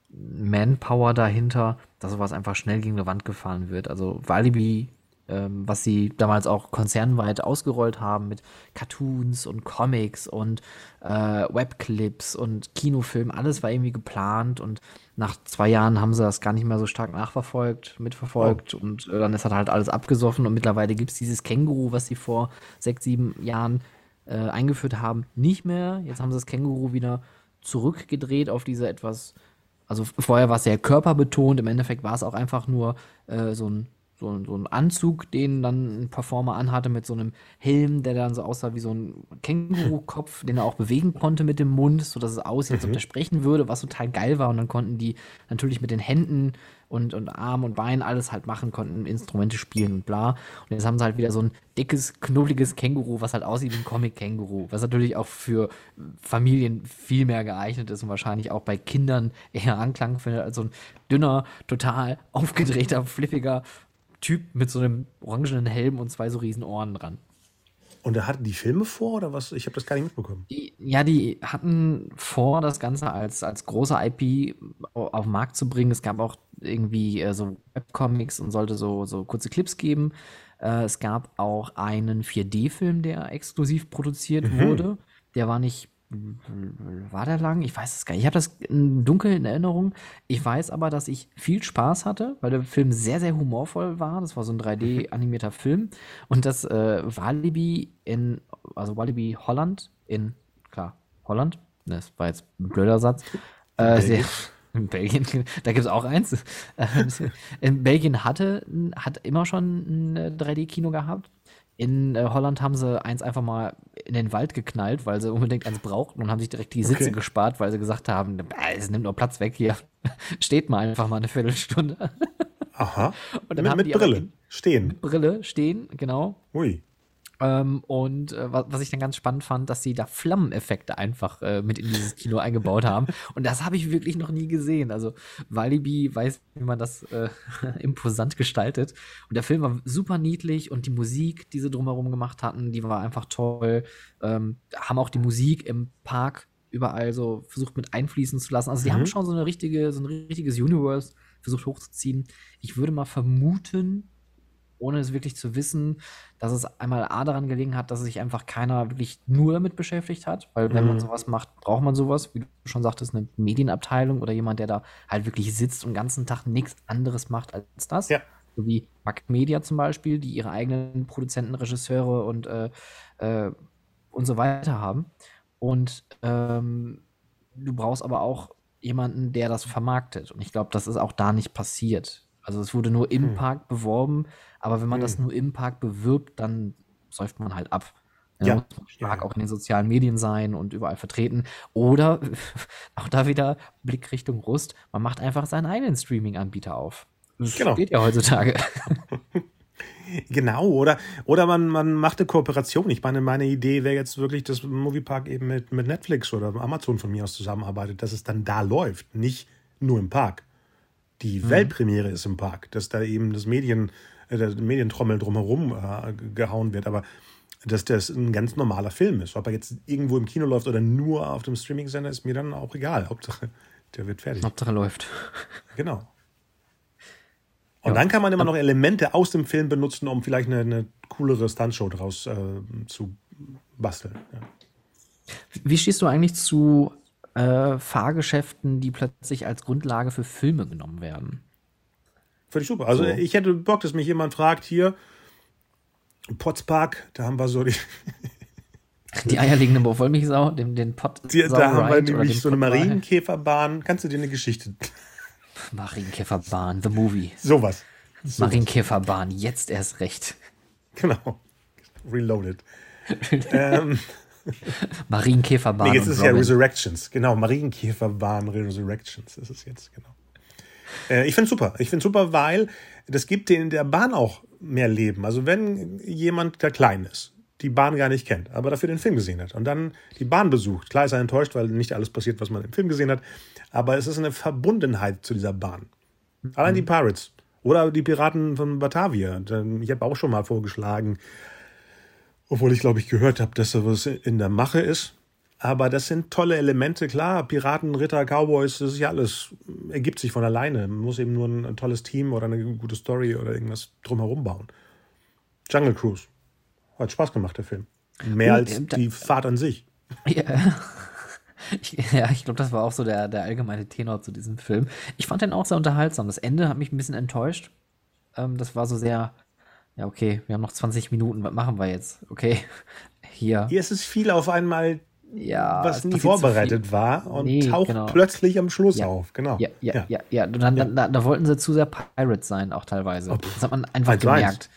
Manpower dahinter, dass sowas einfach schnell gegen eine Wand gefahren wird. Also Walibi, ähm, was sie damals auch konzernweit ausgerollt haben mit Cartoons und Comics und äh, Webclips und Kinofilmen, alles war irgendwie geplant und nach zwei Jahren haben sie das gar nicht mehr so stark nachverfolgt, mitverfolgt oh. und äh, dann ist halt alles abgesoffen und mittlerweile gibt es dieses Känguru, was sie vor sechs, sieben Jahren äh, eingeführt haben, nicht mehr. Jetzt haben sie das Känguru wieder zurückgedreht auf diese etwas also vorher war es sehr körperbetont, im Endeffekt war es auch einfach nur äh, so, ein, so, ein, so ein Anzug, den dann ein Performer anhatte mit so einem Helm, der dann so aussah wie so ein Känguru-Kopf, den er auch bewegen konnte mit dem Mund, sodass es aussieht, als ob mhm. er sprechen würde, was total geil war. Und dann konnten die natürlich mit den Händen und, und Arm und Bein alles halt machen, konnten Instrumente spielen und bla. Und jetzt haben sie halt wieder so ein dickes, knubbeliges Känguru, was halt aussieht wie ein Comic-Känguru, was natürlich auch für Familien viel mehr geeignet ist und wahrscheinlich auch bei Kindern eher Anklang findet als so ein dünner, total aufgedrehter, flippiger Typ mit so einem orangenen Helm und zwei so riesen Ohren dran. Und er hatten die Filme vor oder was? Ich habe das gar nicht mitbekommen. Die, ja, die hatten vor, das Ganze als, als große IP auf den Markt zu bringen. Es gab auch irgendwie äh, so Webcomics und sollte so, so kurze Clips geben. Äh, es gab auch einen 4D-Film, der exklusiv produziert mhm. wurde. Der war nicht war der lang? Ich weiß es gar nicht. Ich habe das dunkel in Erinnerung. Ich weiß aber, dass ich viel Spaß hatte, weil der Film sehr, sehr humorvoll war. Das war so ein 3D-animierter Film. Und das äh, Walibi in, also Walibi Holland in, klar, Holland. Das war jetzt ein blöder Satz. Äh, sehr, in Belgien, da gibt es auch eins. Äh, in Belgien hatte, hat immer schon ein 3D-Kino gehabt. In äh, Holland haben sie eins einfach mal in den Wald geknallt, weil sie unbedingt eins brauchten und haben sich direkt die Sitze okay. gespart, weil sie gesagt haben, es nimmt nur Platz weg hier. Steht mal einfach mal eine Viertelstunde. Aha. Und dann mit, mit Brille. Stehen. Mit Brille stehen, genau. Ui. Ähm, und äh, was ich dann ganz spannend fand, dass sie da Flammeneffekte einfach äh, mit in dieses Kino eingebaut haben. Und das habe ich wirklich noch nie gesehen. Also Walibi weiß, wie man das äh, imposant gestaltet. Und der Film war super niedlich und die Musik, die sie drumherum gemacht hatten, die war einfach toll. Ähm, haben auch die Musik im Park überall so versucht mit einfließen zu lassen. Also die mhm. haben schon so eine richtige, so ein richtiges Universe versucht hochzuziehen. Ich würde mal vermuten, ohne es wirklich zu wissen, dass es einmal A daran gelegen hat, dass sich einfach keiner wirklich nur damit beschäftigt hat, weil wenn man mhm. sowas macht, braucht man sowas, wie du schon sagtest, eine Medienabteilung oder jemand, der da halt wirklich sitzt und den ganzen Tag nichts anderes macht als das. Ja. So wie Mac Media zum Beispiel, die ihre eigenen Produzenten, Regisseure und, äh, äh, und so weiter haben. Und ähm, du brauchst aber auch jemanden, der das vermarktet. Und ich glaube, das ist auch da nicht passiert. Also es wurde nur im hm. Park beworben, aber wenn man hm. das nur im Park bewirbt, dann säuft man halt ab. Ja, ja. muss man stark ja. auch in den sozialen Medien sein und überall vertreten. Oder auch da wieder Blick Richtung Rust, man macht einfach seinen eigenen Streaming-Anbieter auf. Das genau. geht ja heutzutage. Genau, oder, oder man, man macht eine Kooperation. Ich meine, meine Idee wäre jetzt wirklich, dass Moviepark eben mit, mit Netflix oder Amazon von mir aus zusammenarbeitet, dass es dann da läuft, nicht nur im Park die mhm. Weltpremiere ist im Park, dass da eben das Medien, der Medientrommel drumherum äh, gehauen wird, aber dass das ein ganz normaler Film ist. Ob er jetzt irgendwo im Kino läuft oder nur auf dem Streaming-Sender, ist mir dann auch egal. Hauptsache, der wird fertig. Hauptsache läuft. Genau. Und ja. dann kann man immer noch Elemente aus dem Film benutzen, um vielleicht eine, eine coolere Stuntshow draus äh, zu basteln. Ja. Wie stehst du eigentlich zu äh, Fahrgeschäften, die plötzlich als Grundlage für Filme genommen werden? Ich super. Also so. ich hätte Bock, dass mich jemand fragt, hier, Potspark, da haben wir so die. die eierlegende Wollmilchsau, den, den Pott. Die, da haben wir nämlich so eine Marienkäferbahn. Kannst du dir eine Geschichte. Marienkäferbahn, the movie. Sowas. So Marienkäferbahn, jetzt erst recht. Genau. Reloaded. ähm, Marienkäferbahn. Nee, jetzt ist es ja Resurrections. Genau, Marienkäferbahn Resurrections ist es jetzt, genau. Äh, ich finde es super. Ich finde super, weil das gibt in der Bahn auch mehr Leben. Also wenn jemand, der klein ist, die Bahn gar nicht kennt, aber dafür den Film gesehen hat und dann die Bahn besucht. Klar ist er enttäuscht, weil nicht alles passiert, was man im Film gesehen hat, aber es ist eine Verbundenheit zu dieser Bahn. Mhm. Allein die Pirates oder die Piraten von Batavia. Ich habe auch schon mal vorgeschlagen, obwohl ich glaube ich gehört habe, dass da was in der Mache ist. Aber das sind tolle Elemente, klar. Piraten, Ritter, Cowboys, das ist ja alles, ergibt sich von alleine. Man muss eben nur ein, ein tolles Team oder eine gute Story oder irgendwas drumherum bauen. Jungle Cruise. Hat Spaß gemacht, der Film. Mehr als äh, die Fahrt an sich. Ja. Ich, ja, ich glaube, das war auch so der, der allgemeine Tenor zu diesem Film. Ich fand den auch sehr unterhaltsam. Das Ende hat mich ein bisschen enttäuscht. Ähm, das war so sehr, ja, okay, wir haben noch 20 Minuten, was machen wir jetzt? Okay, hier. Hier ist es viel auf einmal ja, was nie vorbereitet war und nee, taucht genau. plötzlich am Schluss ja. auf. Genau. Ja, ja, ja. ja, ja. Dann, ja. Da, da, wollten sie zu sehr Pirates sein, auch teilweise. Oh, das hat man einfach gemerkt.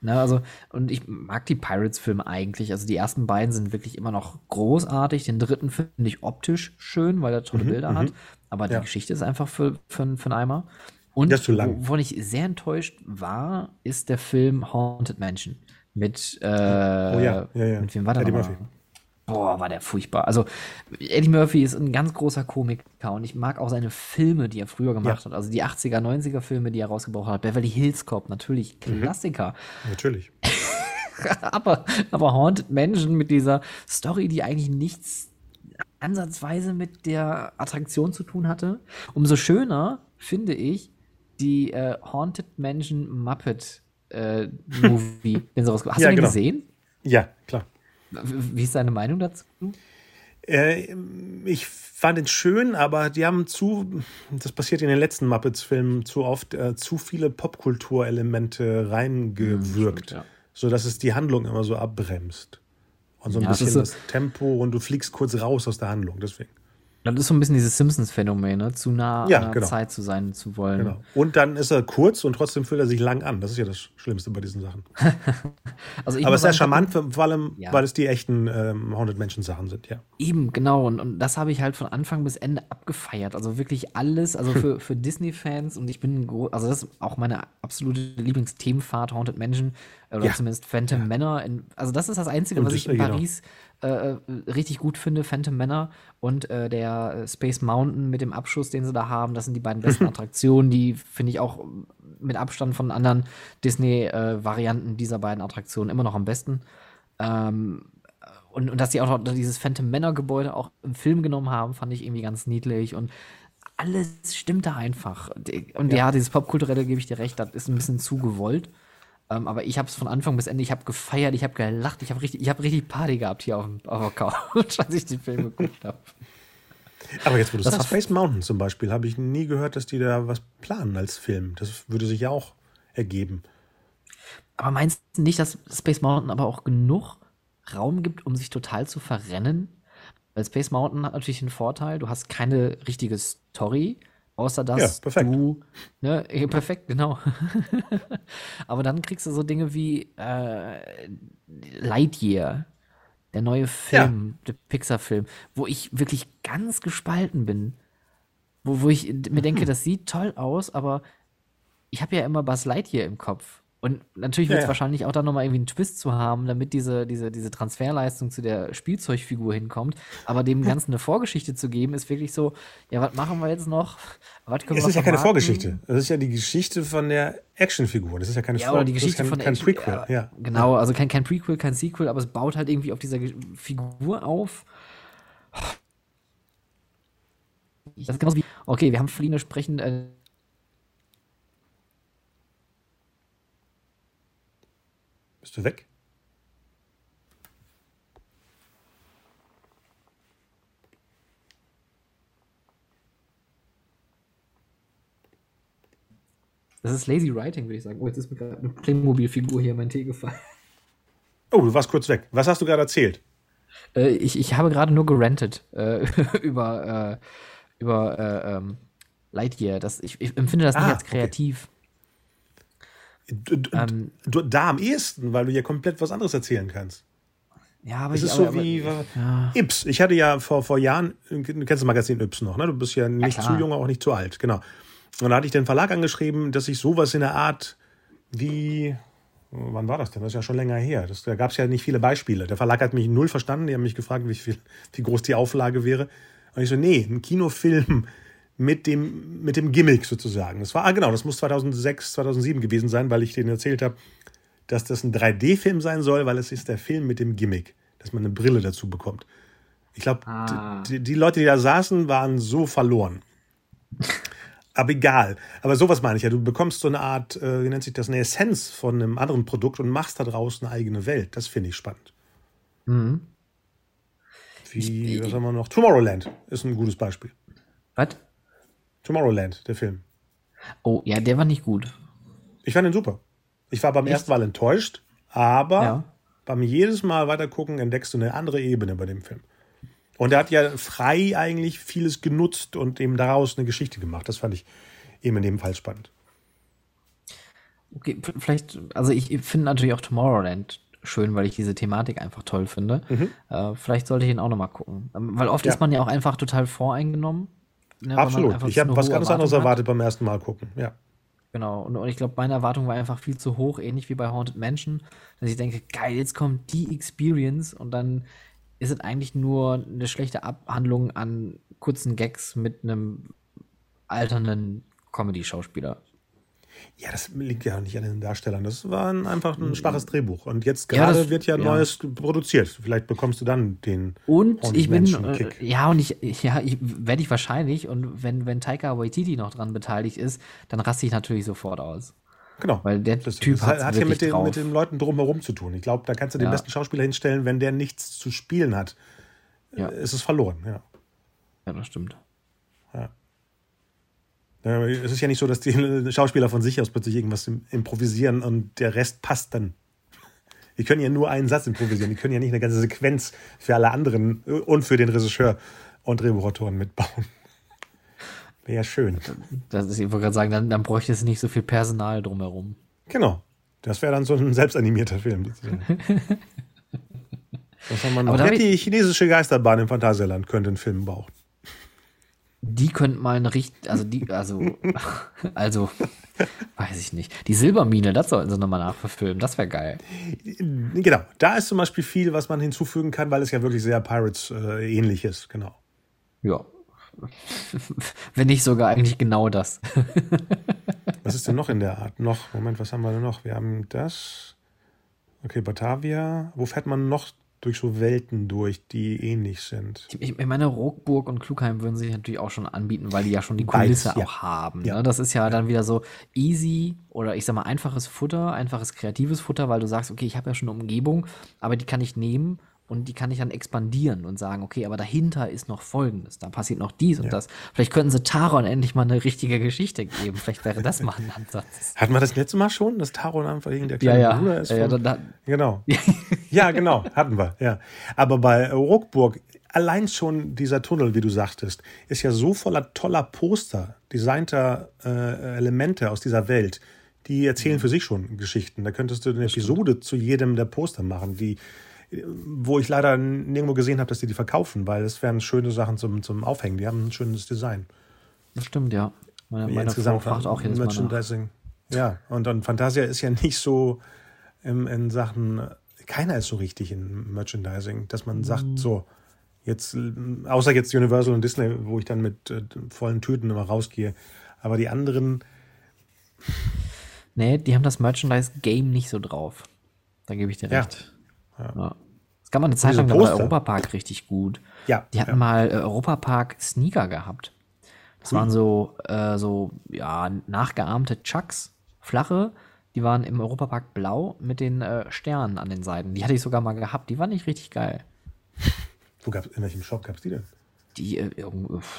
Ne, also, und ich mag die Pirates-Filme eigentlich. Also die ersten beiden sind wirklich immer noch großartig. Den dritten finde ich optisch schön, weil er tolle mhm, Bilder hat. Mhm. Aber die Geschichte ist einfach für, für, für einen Eimer. Und das ist zu lang. wovon ich sehr enttäuscht war, ist der Film Haunted Mansion. Mit, äh, oh ja, ja, ja. mit wem war der? Eddie Boah, war der furchtbar. Also, Eddie Murphy ist ein ganz großer Komiker und ich mag auch seine Filme, die er früher gemacht ja. hat. Also die 80er, 90er Filme, die er rausgebracht hat. Beverly Hills Cop, natürlich mhm. Klassiker. Mhm. Natürlich. aber, aber Haunted Mansion mit dieser Story, die eigentlich nichts ansatzweise mit der Attraktion zu tun hatte. Umso schöner finde ich die äh, Haunted Mansion Muppet äh, Movie, den sie rausgebracht Hast ja, du den genau. gesehen? Ja, klar. Wie ist deine Meinung dazu? Äh, ich fand ihn schön, aber die haben zu, das passiert in den letzten Muppets-Filmen zu oft, äh, zu viele Popkulturelemente reingewirkt, ja, ja. sodass es die Handlung immer so abbremst. Und so ein ja, bisschen das, das Tempo und du fliegst kurz raus aus der Handlung, deswegen. Das ist so ein bisschen dieses Simpsons-Phänomen, ne? zu nah ja, an der genau. Zeit zu sein zu wollen. Genau. Und dann ist er kurz und trotzdem fühlt er sich lang an. Das ist ja das Schlimmste bei diesen Sachen. also Aber es ist ja charmant, vor allem, ja. weil es die echten ähm, Haunted Mansion-Sachen sind, ja. Eben, genau. Und, und das habe ich halt von Anfang bis Ende abgefeiert. Also wirklich alles, also für, für Disney-Fans und ich bin, also das ist auch meine absolute Lieblingsthemenfahrt, Haunted Mansion, oder ja. zumindest Phantom ja. Manor. In, also das ist das Einzige, und was ich in genau. Paris äh, äh, richtig gut finde, Phantom Manor und äh, der Space Mountain mit dem Abschuss, den sie da haben. Das sind die beiden besten Attraktionen, die finde ich auch mit Abstand von anderen Disney-Varianten dieser beiden Attraktionen immer noch am besten. Ähm, und, und dass sie auch noch dieses Phantom Manor Gebäude auch im Film genommen haben, fand ich irgendwie ganz niedlich und alles stimmt da einfach. Und ja, ja dieses Popkulturelle gebe ich dir recht, das ist ein bisschen zu gewollt. Ähm, aber ich habe es von Anfang bis Ende, ich habe gefeiert, ich habe gelacht, ich habe richtig, ich richtig Party gehabt hier auf, auf der Couch, als ich den Film geguckt habe. Aber jetzt, wo du das sagst, Space Mountain zum Beispiel, habe ich nie gehört, dass die da was planen als Film. Das würde sich ja auch ergeben. Aber meinst du nicht, dass Space Mountain aber auch genug Raum gibt, um sich total zu verrennen? Weil Space Mountain hat natürlich den Vorteil, du hast keine richtige Story, Außer dass ja, perfekt. du. Ne, perfekt, genau. Aber dann kriegst du so Dinge wie äh, Lightyear, der neue Film, ja. der Pixar-Film, wo ich wirklich ganz gespalten bin. Wo, wo ich mir denke, das sieht toll aus, aber ich habe ja immer Buzz Lightyear im Kopf. Und natürlich wird es ja, ja. wahrscheinlich auch dann nochmal irgendwie einen Twist zu haben, damit diese, diese, diese Transferleistung zu der Spielzeugfigur hinkommt. Aber dem Ganzen eine Vorgeschichte zu geben, ist wirklich so, ja, was machen wir jetzt noch? Was können es ist ja keine Vorgeschichte. Das ist ja die Geschichte von der Actionfigur. Das ist ja keine ja, oder die Geschichte kein, von kein Action, Prequel. Ja, ja. Genau, also kein, kein Prequel, kein Sequel, aber es baut halt irgendwie auf dieser Figur auf. Das ist genauso wie, okay, wir haben Fliene sprechen, äh, Bist du weg? Das ist Lazy Writing, würde ich sagen. Oh, jetzt ist mir gerade eine Playmobil-Figur hier in meinen Tee gefallen. Oh, du warst kurz weg. Was hast du gerade erzählt? Äh, ich, ich habe gerade nur gerantet äh, über, äh, über äh, ähm, Lightyear. Das, ich, ich empfinde das nicht Ah, als kreativ. Du, du, Ähm. du, da am ehesten, weil du ja komplett was anderes erzählen kannst. Ja, aber Es ich, ist aber, so wie aber, äh, ja. Ips. Ich hatte ja vor, vor Jahren, du kennst das Magazin Ips noch, ne? Du bist ja nicht klar. zu jung, auch nicht zu alt, genau. Und da hatte ich den Verlag angeschrieben, dass ich sowas in der Art wie, wann war das denn? Das ist ja schon länger her. Das, da gab es ja nicht viele Beispiele. Der Verlag hat mich null verstanden. Die haben mich gefragt, wie, viel, wie groß die Auflage wäre. Und ich so, nee, ein Kinofilm mit dem, mit dem Gimmick sozusagen. Das war, ah, genau, das muss 2006, 2007 gewesen sein, weil ich denen erzählt habe, dass das ein 3D-Film sein soll, weil es ist der Film mit dem Gimmick, dass man eine Brille dazu bekommt. Ich glaube, Ah. die, die Leute, die da saßen, waren so verloren. Aber egal. Aber sowas meine ich ja. Du bekommst so eine Art, äh, wie nennt sich das, eine Essenz von einem anderen Produkt und machst da draußen eine eigene Welt. Das finde ich spannend. Mhm. Wie, Ich- was haben wir noch? Tomorrowland ist ein gutes Beispiel. Was? Tomorrowland, der Film. Oh, ja, der war nicht gut. Ich fand ihn super. Ich war beim Echt? ersten Mal enttäuscht, aber Ja. beim jedes Mal weitergucken entdeckst du eine andere Ebene bei dem Film. Und er hat ja frei eigentlich vieles genutzt und eben daraus eine Geschichte gemacht. Das fand ich eben in dem Fall spannend. Okay, vielleicht, also ich finde natürlich auch Tomorrowland schön, weil ich diese Thematik einfach toll finde. Äh, vielleicht sollte ich ihn auch nochmal gucken. Ähm, Weil oft Mhm. Ja. ist man ja auch einfach total voreingenommen. Ne, Absolut. Ich habe was ganz anderes hat. erwartet beim ersten Mal gucken. Ja. Genau, und, und ich glaube, meine Erwartung war einfach viel zu hoch, ähnlich wie bei Haunted Mansion, dass ich denke, geil, jetzt kommt die Experience und dann ist es eigentlich nur eine schlechte Abhandlung an kurzen Gags mit einem alternden Comedy-Schauspieler. Ja, das liegt ja nicht an den Darstellern. Das war ein, einfach ein schwaches Drehbuch. Und jetzt Mhm. Ja, gerade das- wird ja, ja. Neues produziert. Vielleicht bekommst du dann den. Und ich bin, äh, ja, und ich, ja, ich werde ich wahrscheinlich, und wenn, wenn Taika Waititi noch dran beteiligt ist, dann raste ich natürlich sofort aus. Genau. Weil der das, Typ hat's hat ja mit den, drauf. mit den Leuten drumherum zu tun. Ich glaube, da kannst du den Ja. besten Schauspieler hinstellen, wenn der nichts zu spielen hat. Ja. Ist es verloren, ja. Ja, das stimmt. Äh, Es ist ja nicht so, dass die Schauspieler von sich aus plötzlich irgendwas im- improvisieren und der Rest passt dann. Die können ja nur einen Satz improvisieren. Die können ja nicht eine ganze Sequenz für alle anderen und für den Regisseur und Drehbuchautoren mitbauen. Wäre ja schön. Das ist, ich wollte gerade sagen, dann, dann bräuchte es nicht so viel Personal drumherum. Genau. Das wäre dann so ein selbstanimierter Film. Was haben wir noch? Aber die chinesische Geisterbahn im Phantasialand könnte einen Film brauchen. Die könnten mal eine richtig, also die, also, also, weiß ich nicht. Die Silbermine, das sollten sie nochmal nachverfilmen. Das wäre geil. Genau. Da ist zum Beispiel viel, was man hinzufügen kann, weil es ja wirklich sehr Pirates äh, ähnlich ist. Genau. Ja. Wenn nicht sogar eigentlich genau das. Was ist denn noch in der Art? Noch, Moment, was haben wir denn noch? Wir haben das. Okay, Batavia. Wo fährt man noch durch so Welten durch, die ähnlich sind? Ich, ich meine, Rockburg und Klugheim würden sich natürlich auch schon anbieten, weil die ja schon die Beides, Kulisse ja. auch haben. Ja. Ne? Das ist ja dann wieder so easy oder ich sag mal einfaches Futter, einfaches kreatives Futter, weil du sagst, okay, ich habe ja schon eine Umgebung, aber die kann ich nehmen und die kann ich dann expandieren und sagen, okay, aber dahinter ist noch Folgendes, da passiert noch dies und Ja. das. Vielleicht könnten sie Taron endlich mal eine richtige Geschichte geben. Vielleicht wäre das mal ein Ansatz. Hatten wir das letzte Mal schon, dass Taron einfach irgendein Ja, kleine ja. Bruder ist? ja, ja von- dann, Genau. ja, genau, hatten wir, ja. Aber bei Ruckburg, allein schon dieser Tunnel, wie du sagtest, ist ja so voller toller Poster, designter äh, Elemente aus dieser Welt. Die erzählen für sich schon Geschichten. Da könntest du eine Episode zu jedem der Poster machen, die, wo ich leider nirgendwo gesehen habe, dass die die verkaufen, weil es wären schöne Sachen zum, zum Aufhängen. Die haben ein schönes Design. das stimmt, ja. Meine, meine Frau Insgesamt fragt auch jedes. Merchandising. Ja, und dann Fantasia ist ja nicht so in, in Sachen, keiner ist so richtig in Merchandising, dass man sagt, Mhm. so, jetzt, außer jetzt Universal und Disney, wo ich dann mit äh, vollen Tüten immer rausgehe. Aber die anderen, Nee, die haben das Merchandise-Game nicht so drauf. Da gebe ich dir Ja. Recht. Ja. Das kann man eine Zeit lang bei Poster. Europapark richtig gut. ja, Die hatten ja. mal äh, Europapark Sneaker gehabt. Das waren so, äh, so ja, nachgeahmte Chucks, flache, Die waren im Europapark blau mit den äh, Sternen an den Seiten. Die hatte ich sogar mal gehabt. Die waren nicht richtig geil. Wo gab's, in welchem Shop gab es die denn? Die, äh,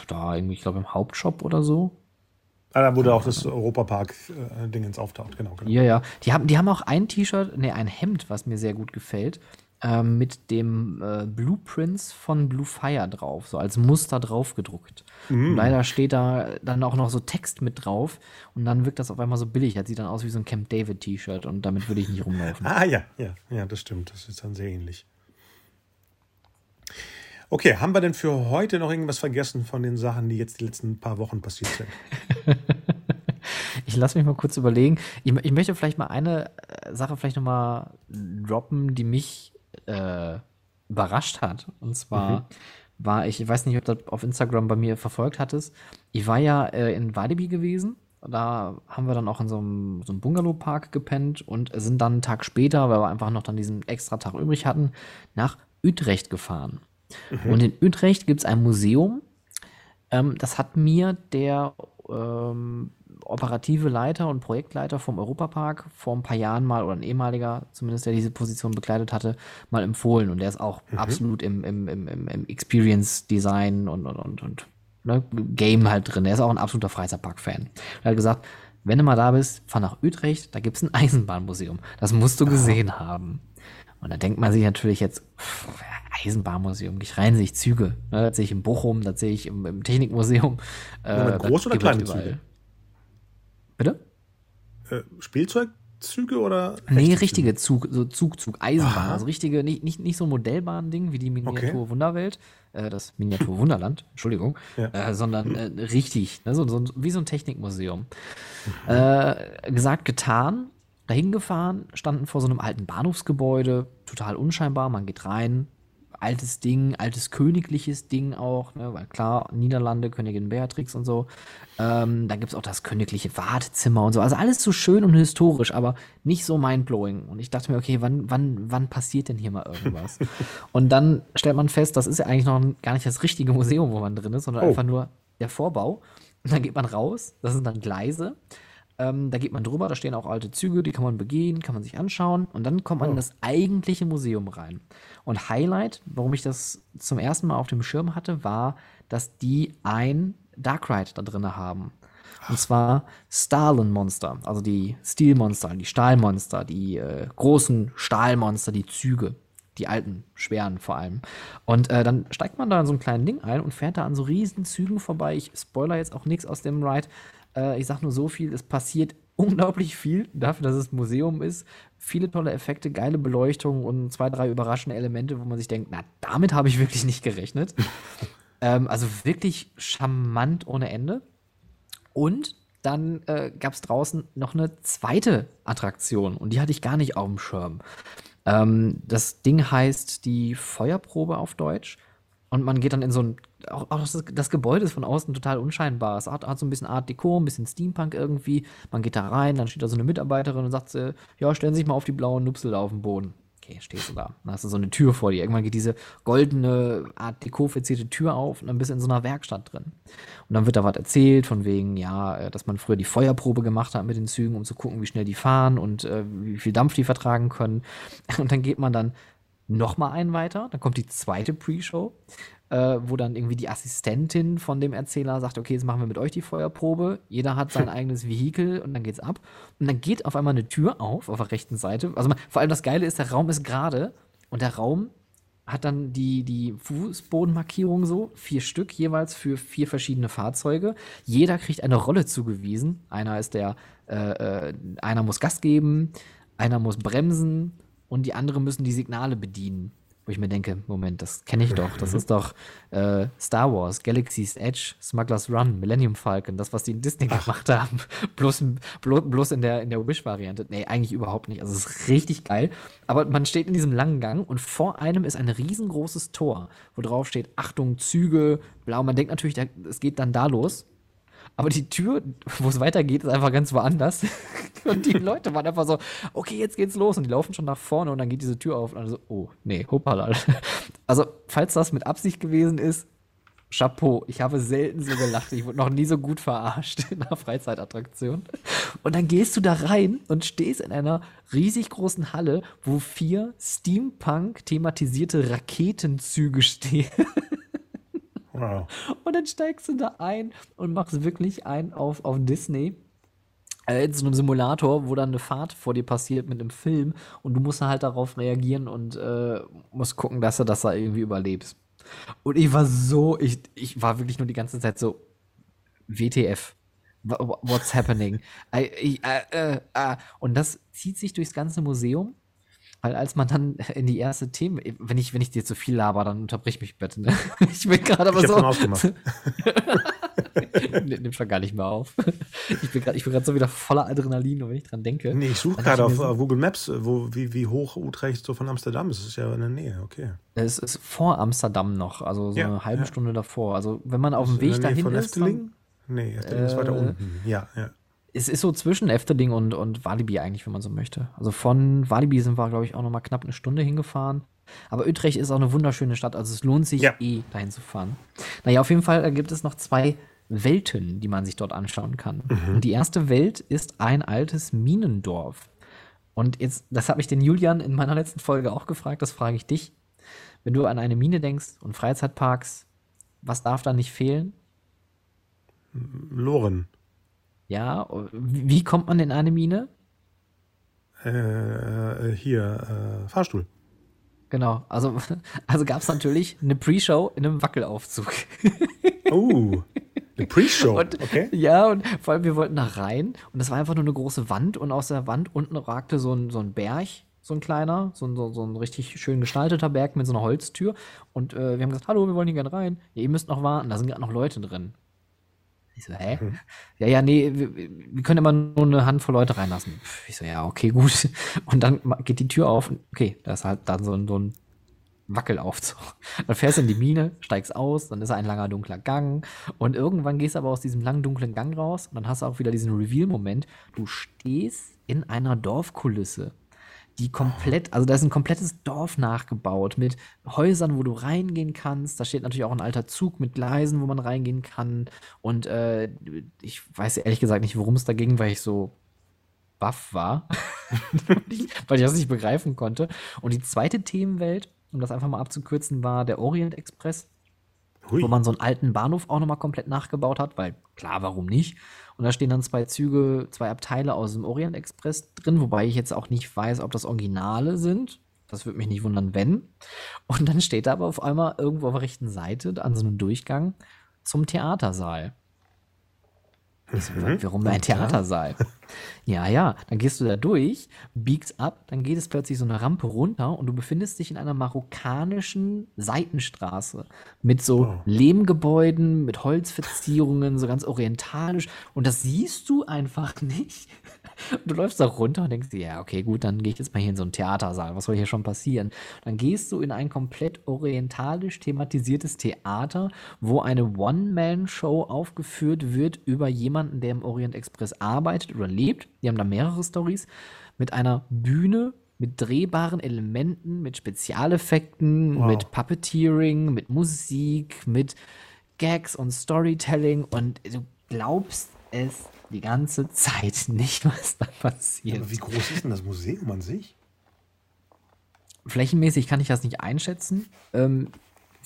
da irgendwie, ich glaube, im Hauptshop oder so. Ah, da wurde auch das Europapark-Dingens äh, auftaucht, genau, genau. Ja, ja. Die haben, die haben auch ein T-Shirt, nee, ein Hemd, was mir sehr gut gefällt, ähm, mit dem äh, Blueprints von Blue Fire drauf, so als Muster drauf gedruckt. Mm. leider steht da dann auch noch so Text mit drauf und dann wirkt das auf einmal so billig. Das sieht dann aus wie so ein Camp David T-Shirt und damit würde ich nicht rumlaufen. Ah, ja, ja, ja, das stimmt. Das ist dann sehr ähnlich. Okay, haben wir denn für heute noch irgendwas vergessen von den Sachen, die jetzt die letzten paar Wochen passiert sind? ich lasse mich mal kurz überlegen. Ich, ich, möchte vielleicht mal eine äh, Sache vielleicht noch mal droppen, die mich äh, überrascht hat. Und zwar mhm. war ich, ich weiß nicht, ob du das auf Instagram bei mir verfolgt hattest. Ich war ja äh, in Walibi gewesen. Da haben wir dann auch in so einem, so einem Bungalow-Park gepennt und sind dann einen Tag später, weil wir einfach noch dann diesen extra Tag übrig hatten, nach Utrecht gefahren. Mhm. Und in Utrecht gibt es ein Museum. Ähm, das hat mir der ähm, operative Leiter und Projektleiter vom Europapark vor ein paar Jahren mal, oder ein ehemaliger zumindest, der diese Position bekleidet hatte, mal empfohlen. Und der ist auch mhm. absolut im, im, im, im Experience-Design und, und, und, und ne, Game halt drin. Der ist auch ein absoluter Freizeitpark-Fan. Er hat gesagt, wenn du mal da bist, fahr nach Utrecht, da gibt es ein Eisenbahnmuseum. Das musst du gesehen oh. haben. Und da denkt man sich natürlich jetzt, pff, Eisenbahnmuseum, ich rein sehe ich Züge. Ne? Das sehe ich in Bochum, das sehe ich im, im Technikmuseum. Äh, ja, groß oder kleine Züge? Bitte? Äh, Spielzeugzüge oder? Nee, richtige Zug, so Zug, Zug, Eisenbahn. Aha. Also richtige, nicht, nicht, nicht so ein Modellbahn-Ding wie die Miniatur okay. Wunderwelt, äh, das Miniatur Wunderland, Entschuldigung, ja. äh, sondern äh, richtig, ne? so, so, wie so ein Technikmuseum. Mhm. Äh, gesagt, getan dahin gefahren, standen vor so einem alten Bahnhofsgebäude, total unscheinbar, man geht rein, altes Ding, altes königliches Ding auch, ne? weil klar, Niederlande, Königin Beatrix und so. Ähm, dann gibt es auch das königliche Wartezimmer und so. Also alles so schön und historisch, aber nicht so mindblowing. Und ich dachte mir, okay, wann, wann, wann passiert denn hier mal irgendwas? und dann stellt man fest, das ist ja eigentlich noch gar nicht das richtige Museum, wo man drin ist, sondern oh. einfach nur der Vorbau. Und dann geht man raus, das sind dann Gleise. Ähm, da geht man drüber, da stehen auch alte Züge, die kann man begehen, kann man sich anschauen. Und dann kommt man oh. in das eigentliche Museum rein. Und Highlight, warum ich das zum ersten Mal auf dem Schirm hatte, war, dass die ein Darkride da drin haben. Und zwar Starlen-Monster, also die Steel-Monster, die Stahlmonster, die äh, großen Stahlmonster, die Züge, die alten, schweren vor allem. Und äh, dann steigt man da in so ein kleines Ding ein und fährt da an so riesen Zügen vorbei. Ich spoiler jetzt auch nichts aus dem Ride. Äh, ich sag nur so viel, es passiert unglaublich viel dafür, dass es ein Museum ist. Viele tolle Effekte, geile Beleuchtung und zwei, drei überraschende Elemente, wo man sich denkt, na, damit habe ich wirklich nicht gerechnet. ähm, also wirklich charmant ohne Ende. Und dann äh, gab es draußen noch eine zweite Attraktion und die hatte ich gar nicht auf dem Schirm. Ähm, das Ding heißt die Feuerprobe auf Deutsch. Und man geht dann in so ein auch, auch das, das, Gebäude ist von außen total unscheinbar. Es hat, hat, so ein bisschen Art Deco, ein bisschen Steampunk irgendwie. Man geht da rein, dann steht da so eine Mitarbeiterin und sagt, äh, ja, stellen Sie sich mal auf die blauen Nupsel da auf den Boden. Okay, stehst du da. Dann hast du so eine Tür vor dir. Irgendwann geht diese goldene Art Deco verzierte Tür auf und dann bist du in so einer Werkstatt drin. Und dann wird da was erzählt, von wegen, ja, äh, dass man früher die Feuerprobe gemacht hat mit den Zügen, um zu gucken, wie schnell die fahren und äh, wie viel Dampf die vertragen können. Und dann geht man dann nochmal einen weiter. Dann kommt die zweite Pre-Show äh, wo dann irgendwie die Assistentin von dem Erzähler sagt, okay, jetzt machen wir mit euch die Feuerprobe. Jeder hat sein eigenes Vehikel und dann geht's ab. Und dann geht auf einmal eine Tür auf, auf der rechten Seite. Also vor allem das Geile ist, der Raum ist gerade und der Raum hat dann die, die Fußbodenmarkierung so, vier Stück jeweils für vier verschiedene Fahrzeuge. Jeder kriegt eine Rolle zugewiesen. Einer ist der, äh, äh einer muss Gas geben, einer muss bremsen und die anderen müssen die Signale bedienen. Wo ich mir denke, Moment, das kenne ich doch. Das ist doch äh, Star Wars, Galaxy's Edge, Smuggler's Run, Millennium Falcon, das, was die in Disney Ach. gemacht haben. bloß, bloß, bloß in der, in der Wish-Variante. Nee, eigentlich überhaupt nicht. Also es ist richtig geil. Aber man steht in diesem langen Gang und vor einem ist ein riesengroßes Tor, wo drauf steht, Achtung, Züge, blau. Man denkt natürlich, es geht dann da los. Aber die Tür, wo es weitergeht, ist einfach ganz woanders. und die Leute waren einfach so, okay, jetzt geht's los. Und die laufen schon nach vorne und dann geht diese Tür auf. Und dann so, oh, nee, hoppala. Also, falls das mit Absicht gewesen ist, Chapeau. Ich habe selten so gelacht. Ich wurde noch nie so gut verarscht in einer Freizeitattraktion. Und dann gehst du da rein und stehst in einer riesig großen Halle, wo vier Steampunk-thematisierte Raketenzüge stehen. Wow. Und dann steigst du da ein und machst wirklich ein auf, auf Disney äh, in so einem Simulator, wo dann eine Fahrt vor dir passiert mit einem Film und du musst halt darauf reagieren und äh, musst gucken, dass du das da irgendwie überlebst. Und ich war so, ich, ich war wirklich nur die ganze Zeit so, WTF. What's happening? I, I, uh, uh, und das zieht sich durchs ganze Museum. Weil als man dann in die erste Themen, wenn ich, wenn ich dir zu viel laber, dann unterbrich mich bitte. Ne? Ich bin gerade aber ich so. Ausgemacht. Nimm schon gar nicht mehr auf. Ich bin gerade so wieder voller Adrenalin, wenn ich dran denke. Nee, ich suche gerade auf so, Google Maps, wo, wie, wie hoch Utrecht so von Amsterdam ist. Es ist ja in der Nähe, okay. Es ist vor Amsterdam noch, also so ja, eine halbe ja. Stunde davor. Also wenn man auf dem Weg dahin von ist. Efteling? Dann, nee, Efteling äh, ist weiter unten. Ja, ja. Es ist so zwischen Efteling und, und Walibi eigentlich, wenn man so möchte. Also von Walibi sind wir, glaube ich, auch noch mal knapp eine Stunde hingefahren. Aber Utrecht ist auch eine wunderschöne Stadt, also es lohnt sich ja. eh, dahin zu fahren. Naja, auf jeden Fall gibt es noch zwei Welten, die man sich dort anschauen kann. Mhm. Und die erste Welt ist ein altes Minendorf. Und jetzt, das hat mich den Julian in meiner letzten Folge auch gefragt, das frage ich dich. Wenn du an eine Mine denkst und Freizeitparks, was darf da nicht fehlen? Loren. Ja, wie kommt man in eine Mine? Äh, hier, äh, Fahrstuhl. Genau, also, also gab es natürlich eine Pre-Show in einem Wackelaufzug. Oh, eine Pre-Show, okay. Ja, und vor allem wir wollten da rein und das war einfach nur eine große Wand und aus der Wand unten ragte so ein, so ein Berg, so ein kleiner, so ein, so, so ein richtig schön gestalteter Berg mit so einer Holztür. Und äh, wir haben gesagt, hallo, wir wollen hier gerne rein. Ja, ihr müsst noch warten, da sind gerade noch Leute drin. Ich so, hä? Mhm. Ja, ja, nee, wir, wir, können immer nur eine Handvoll Leute reinlassen. Ich so, ja, okay, gut. Und dann geht die Tür auf und okay, da ist halt dann so ein, so ein Wackelaufzug. Dann fährst du in die Mine, steigst aus, dann ist ein langer dunkler Gang und irgendwann gehst du aber aus diesem langen dunklen Gang raus und dann hast du auch wieder diesen Reveal-Moment. Du stehst in einer Dorfkulisse, die komplett, also da ist ein komplettes Dorf nachgebaut mit Häusern, wo du reingehen kannst. Da steht natürlich auch ein alter Zug mit Gleisen, wo man reingehen kann. Und äh, ich weiß ehrlich gesagt nicht, worum es da ging, weil ich so baff war, weil ich das nicht begreifen konnte. Und die zweite Themenwelt um das einfach mal abzukürzen, war der Orient Express. Hui. Wo man so einen alten Bahnhof auch nochmal komplett nachgebaut hat, weil klar, warum nicht? Und da stehen dann zwei Züge, zwei Abteile aus dem Orient Express drin, wobei ich jetzt auch nicht weiß, ob das Originale sind. Das würde mich nicht wundern, wenn. Und dann steht da aber auf einmal irgendwo auf der rechten Seite an so einem Durchgang zum Theatersaal. Mhm. warum ein Theatersaal? Ja, ja, dann gehst du da durch, biegst ab, dann geht es plötzlich so eine Rampe runter und du befindest dich in einer marokkanischen Seitenstraße mit so oh. Lehmgebäuden, mit Holzverzierungen, so ganz orientalisch. Und das siehst du einfach nicht. Du läufst da runter und denkst dir, ja, okay, gut, dann gehe ich jetzt mal hier in so einen Theatersaal. Was soll hier schon passieren? Dann gehst du in ein komplett orientalisch thematisiertes Theater, wo eine One-Man-Show aufgeführt wird über jemanden, der im Orient Express arbeitet oder lebt. Die haben da mehrere Stories mit einer Bühne mit drehbaren Elementen, mit Spezialeffekten, wow. mit Puppeteering, mit Musik, mit Gags und Storytelling und du glaubst es die ganze Zeit nicht, was da passiert. Aber wie groß ist denn das Museum an sich? Flächenmäßig kann ich das nicht einschätzen. Ähm,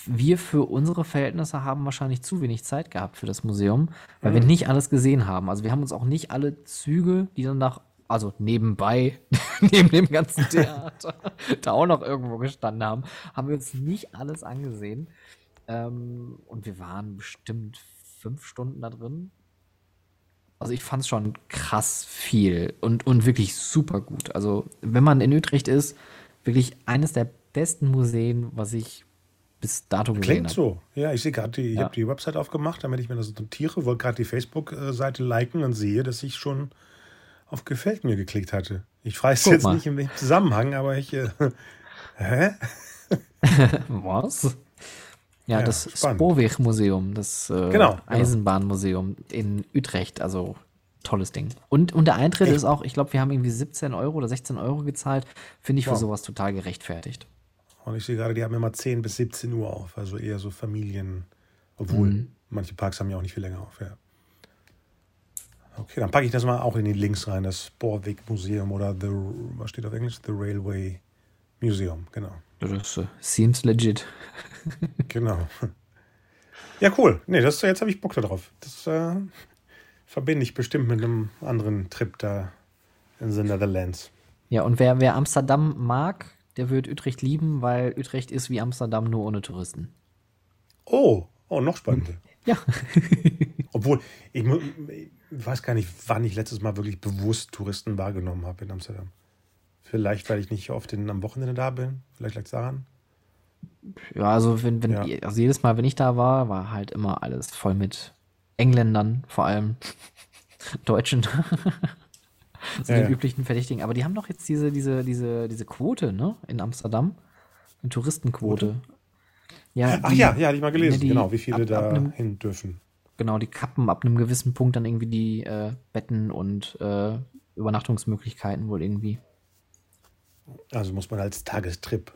wir für unsere Verhältnisse haben wahrscheinlich zu wenig Zeit gehabt für das Museum, weil mhm. wir nicht alles gesehen haben. Also wir haben uns auch nicht alle Züge, die dann nach, also nebenbei, neben dem ganzen Theater, da auch noch irgendwo gestanden haben, haben wir uns nicht alles angesehen. Ähm, und wir waren bestimmt fünf Stunden da drin. Also ich fand es schon krass viel und, und wirklich super gut. Also wenn man in Utrecht ist, wirklich eines der besten Museen, was ich bis dato gesehen Klingt so. Ja, ich sehe gerade, ich ja. habe die Website aufgemacht, damit ich mir das notiere, wollte gerade die Facebook-Seite liken und sehe, dass ich schon auf Gefällt mir geklickt hatte. Ich weiß jetzt mal. nicht in welchem Zusammenhang, aber ich. Äh, hä? Was? Ja, ja das Sporweg-Museum, das äh, genau, genau. Eisenbahnmuseum in Utrecht, also tolles Ding. Und, und der Eintritt Echt? ist auch, ich glaube, wir haben irgendwie 17 Euro oder 16 Euro gezahlt. Finde ich wow. für sowas total gerechtfertigt. Und ich sehe gerade, die haben immer 10 bis 17 Uhr auf, also eher so Familien, Obwohl, mhm. manche Parks haben ja auch nicht viel länger auf. Ja. Okay, dann packe ich das mal auch in die Links rein. Das Borwick Museum oder The, was steht auf Englisch? The Railway Museum, genau. Das uh, seems legit. genau. Ja, cool. Nee, das, jetzt habe ich Bock darauf. Das äh, verbinde ich bestimmt mit einem anderen Trip da in the Netherlands. Ja, und wer, wer Amsterdam mag, der wird Utrecht lieben, weil Utrecht ist wie Amsterdam nur ohne Touristen. Oh, oh, noch spannender. Ja. Obwohl, ich, ich, weiß gar nicht, wann ich letztes Mal wirklich bewusst Touristen wahrgenommen habe in Amsterdam. Vielleicht, weil ich nicht oft in, am Wochenende da bin. Vielleicht lag es daran. Ja, also, wenn, wenn, ja. also jedes Mal, wenn ich da war, war halt immer alles voll mit Engländern, vor allem Deutschen. So ja, den ja. üblichen Verdächtigen. Aber die haben doch jetzt diese, diese, diese, diese Quote, ne? In Amsterdam. Eine Touristenquote. Quote? Ja, Ach ja, ja, hatte ich mal gelesen, die, genau, wie viele ab, da ab einem, hin dürfen. Genau, die kappen ab einem gewissen Punkt dann irgendwie die äh, Betten und äh, Übernachtungsmöglichkeiten wohl irgendwie. Also muss man als Tagestrip.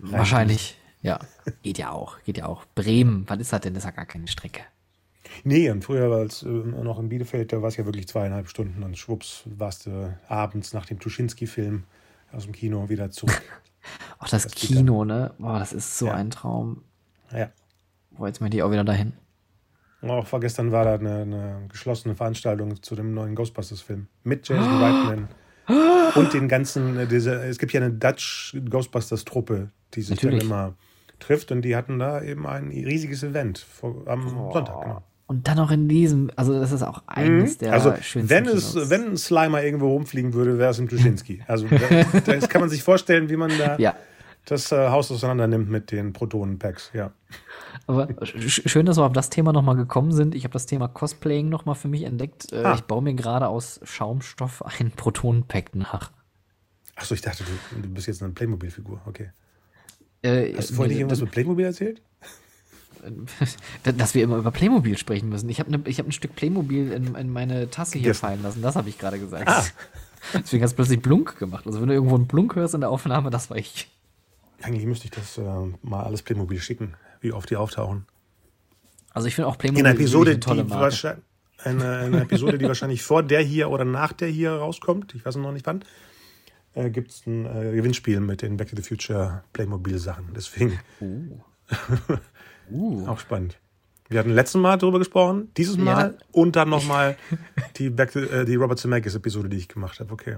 Wahrscheinlich, ja. Geht ja auch, geht ja auch. Bremen, was ist das denn? Das ist ja gar keine Strecke. Nee, und früher war es äh, noch in Bielefeld, da war es ja wirklich zweieinhalb Stunden und schwupps warst du abends nach dem Tuschinski-Film aus dem Kino wieder zurück. Ach, das, das Kino, ne? Boah, das ist so ja. ein Traum. Ja. Boah, jetzt möchte ich auch wieder dahin. Auch vorgestern war da eine, eine geschlossene Veranstaltung zu dem neuen Ghostbusters-Film mit Jason oh. Reitman und den ganzen, äh, diese, es gibt ja eine Dutch Ghostbusters-Truppe, die sich Natürlich. dann immer trifft und die hatten da eben ein riesiges Event vor, am oh. Sonntag, genau. Und dann auch in diesem, also das ist auch eines mhm. der also, schönsten wenn es. Wenn ein Slimer irgendwo rumfliegen würde, wäre es im Tuschinski. Also das kann man sich vorstellen, wie man da ja. das äh, Haus auseinander nimmt mit den Protonenpacks, ja. Aber schön, dass wir auf das Thema nochmal gekommen sind. Ich habe das Thema Cosplaying nochmal für mich entdeckt. Äh, ah. Ich baue mir gerade aus Schaumstoff ein Protonenpack nach. Achso, ich dachte, du, du bist jetzt eine Playmobil-Figur, okay. Äh, Hast du vorhin nee, irgendwas mit Playmobil erzählt? dass wir immer über Playmobil sprechen müssen. Ich habe ne, hab ein Stück Playmobil in, in meine Tasse hier fallen lassen. Das habe ich gerade gesagt. Ah. Deswegen hast du plötzlich Blunk gemacht. Also wenn du irgendwo einen Blunk hörst in der Aufnahme, das war ich. Eigentlich müsste ich das äh, mal alles Playmobil schicken, wie oft die auftauchen. Also ich finde auch Playmobil in einer Episode, eine tolle die eine, eine Episode, die wahrscheinlich vor der hier oder nach der hier rauskommt, ich weiß noch nicht wann, äh, gibt es ein äh, Gewinnspiel mit den Back to the Future Playmobil-Sachen. Deswegen. Uh. Uh. Auch spannend. Wir hatten letztes Mal darüber gesprochen, dieses Mal ja. und dann nochmal die, äh, die Robert Zemeckis-Episode, die ich gemacht habe. Okay.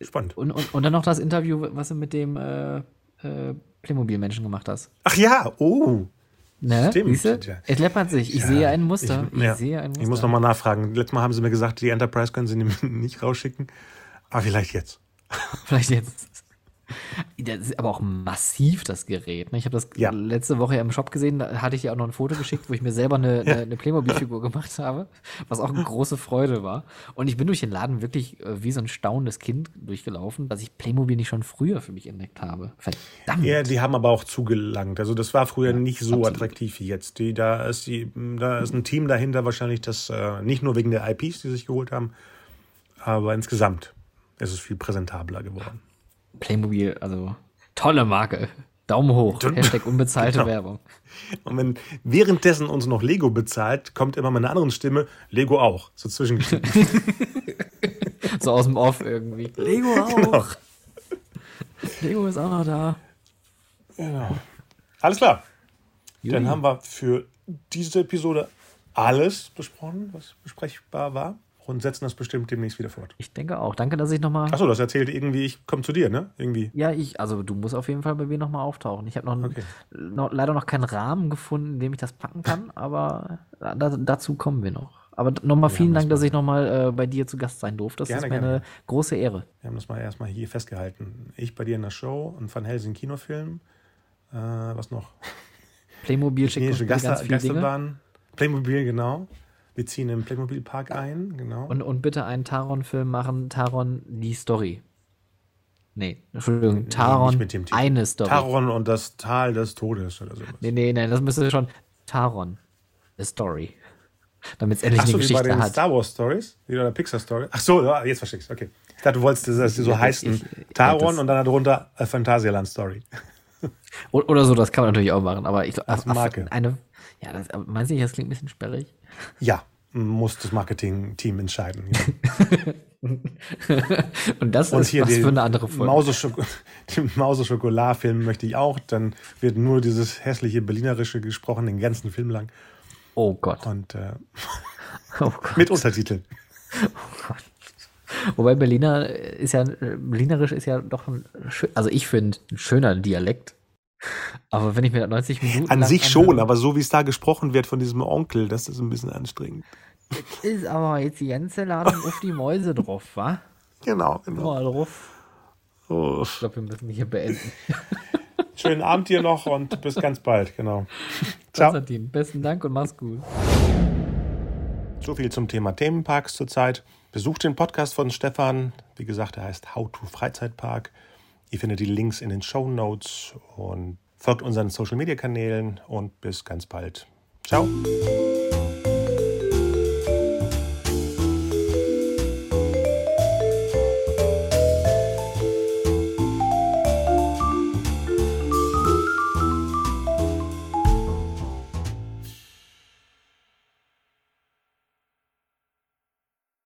Spannend. Und, und, und dann noch das Interview, was du mit dem äh, äh, Playmobil-Menschen gemacht hast. Ach ja, oh. Ne? Stimmt. Siehste? Es läppert sich. Ich ja. sehe ein Muster. Ich, ich ja. sehe ein Muster. Ich muss nochmal nachfragen. Letztes Mal haben sie mir gesagt, die Enterprise können sie nicht rausschicken. Aber vielleicht jetzt. vielleicht jetzt. Das ist aber auch massiv, das Gerät. Ne? Ich habe das ja. letzte Woche im Shop gesehen, da hatte ich ja auch noch ein Foto geschickt, wo ich mir selber eine, ja. eine Playmobil-Figur gemacht habe, was auch eine große Freude war. Und ich bin durch den Laden wirklich äh, wie so ein staunendes Kind durchgelaufen, dass ich Playmobil nicht schon früher für mich entdeckt habe. Verdammt. Ja, die haben aber auch zugelangt. Also das war früher ja, nicht so absolut. attraktiv wie jetzt. Die, da, ist die, da ist ein Team dahinter wahrscheinlich, das äh, nicht nur wegen der IPs, die sich geholt haben, aber insgesamt ist es viel präsentabler geworden. Playmobil, also tolle Marke. Daumen hoch. Hashtag unbezahlte genau. Werbung. Und wenn währenddessen uns noch Lego bezahlt, kommt immer meine andere Stimme, Lego auch. So zwischengeschnitten. so aus dem Off irgendwie. Lego auch. Genau. Lego ist auch noch da. Genau. Alles klar. Juli. Dann haben wir für diese Episode alles besprochen, was besprechbar war und setzen das bestimmt demnächst wieder fort. Ich denke auch. Danke, dass ich nochmal. Achso, das erzählt irgendwie, ich komme zu dir, ne? Irgendwie. Ja, ich, also du musst auf jeden Fall bei mir nochmal auftauchen. Ich habe noch, okay. noch, leider noch keinen Rahmen gefunden, in dem ich das packen kann, aber da, dazu kommen wir noch. Aber nochmal vielen Dank, dass ich nochmal äh, bei dir zu Gast sein durfte. Das gerne, ist mir gerne. eine große Ehre. Wir haben das mal erstmal hier festgehalten. Ich bei dir in der Show, ein Van Helsing Kinofilm. Äh, was noch? Playmobil schickt uns Gast, ganz viele Dinge. Playmobil, genau. Wir ziehen im Playmobil Park ein, genau. Und, und bitte einen Taron-Film machen, Taron die Story. Nee, Entschuldigung, Taron nee, eine Story. Taron und das Tal des Todes oder sowas. Nee, nee, nein, das müsste schon Taron, the Story. Damit es endlich Ach so, eine Geschichte wie bei den Star Wars Stories, wie bei der Pixar Story. Ach so, ja, jetzt verstehe ich Okay. Ich dachte, du wolltest, dass sie so ja, heißen. Ich, Taron und dann darunter Phantasialand Story. Oder so, das kann man natürlich auch machen, aber ich glaube, eine Ja, das, meinst du nicht, das klingt ein bisschen sperrig? Ja, muss das Marketing-Team entscheiden. Ja. Und das Und ist hier was für eine andere Folge. Mauseschoko den Mause-Schokolad-Film möchte ich auch. Dann wird nur dieses hässliche Berlinerische gesprochen, den ganzen Film lang. oh Gott. Und äh, Oh Gott. mit Untertiteln. Wobei Berliner ist ja, Berlinerisch ist ja doch ein, also ich finde, ein schöner Dialekt. Aber wenn ich mir das 90 Minuten An sich schon, anhöre, aber so wie es da gesprochen wird von diesem Onkel, das ist ein bisschen anstrengend. ist aber jetzt die ganze Ladung auf die Mäuse drauf, wa? Genau, genau. Mal drauf. Oh. Ich glaube, wir müssen hier beenden. Schönen Abend dir noch und bis ganz bald, genau. Ciao. Konstantin, besten Dank und mach's gut. So viel zum Thema Themenparks zurzeit. Besucht den Podcast von Stefan. Wie gesagt, er heißt How to Freizeitpark. Ihr findet die Links in den Show Notes und folgt unseren Social Media Kanälen und bis ganz bald. Ciao.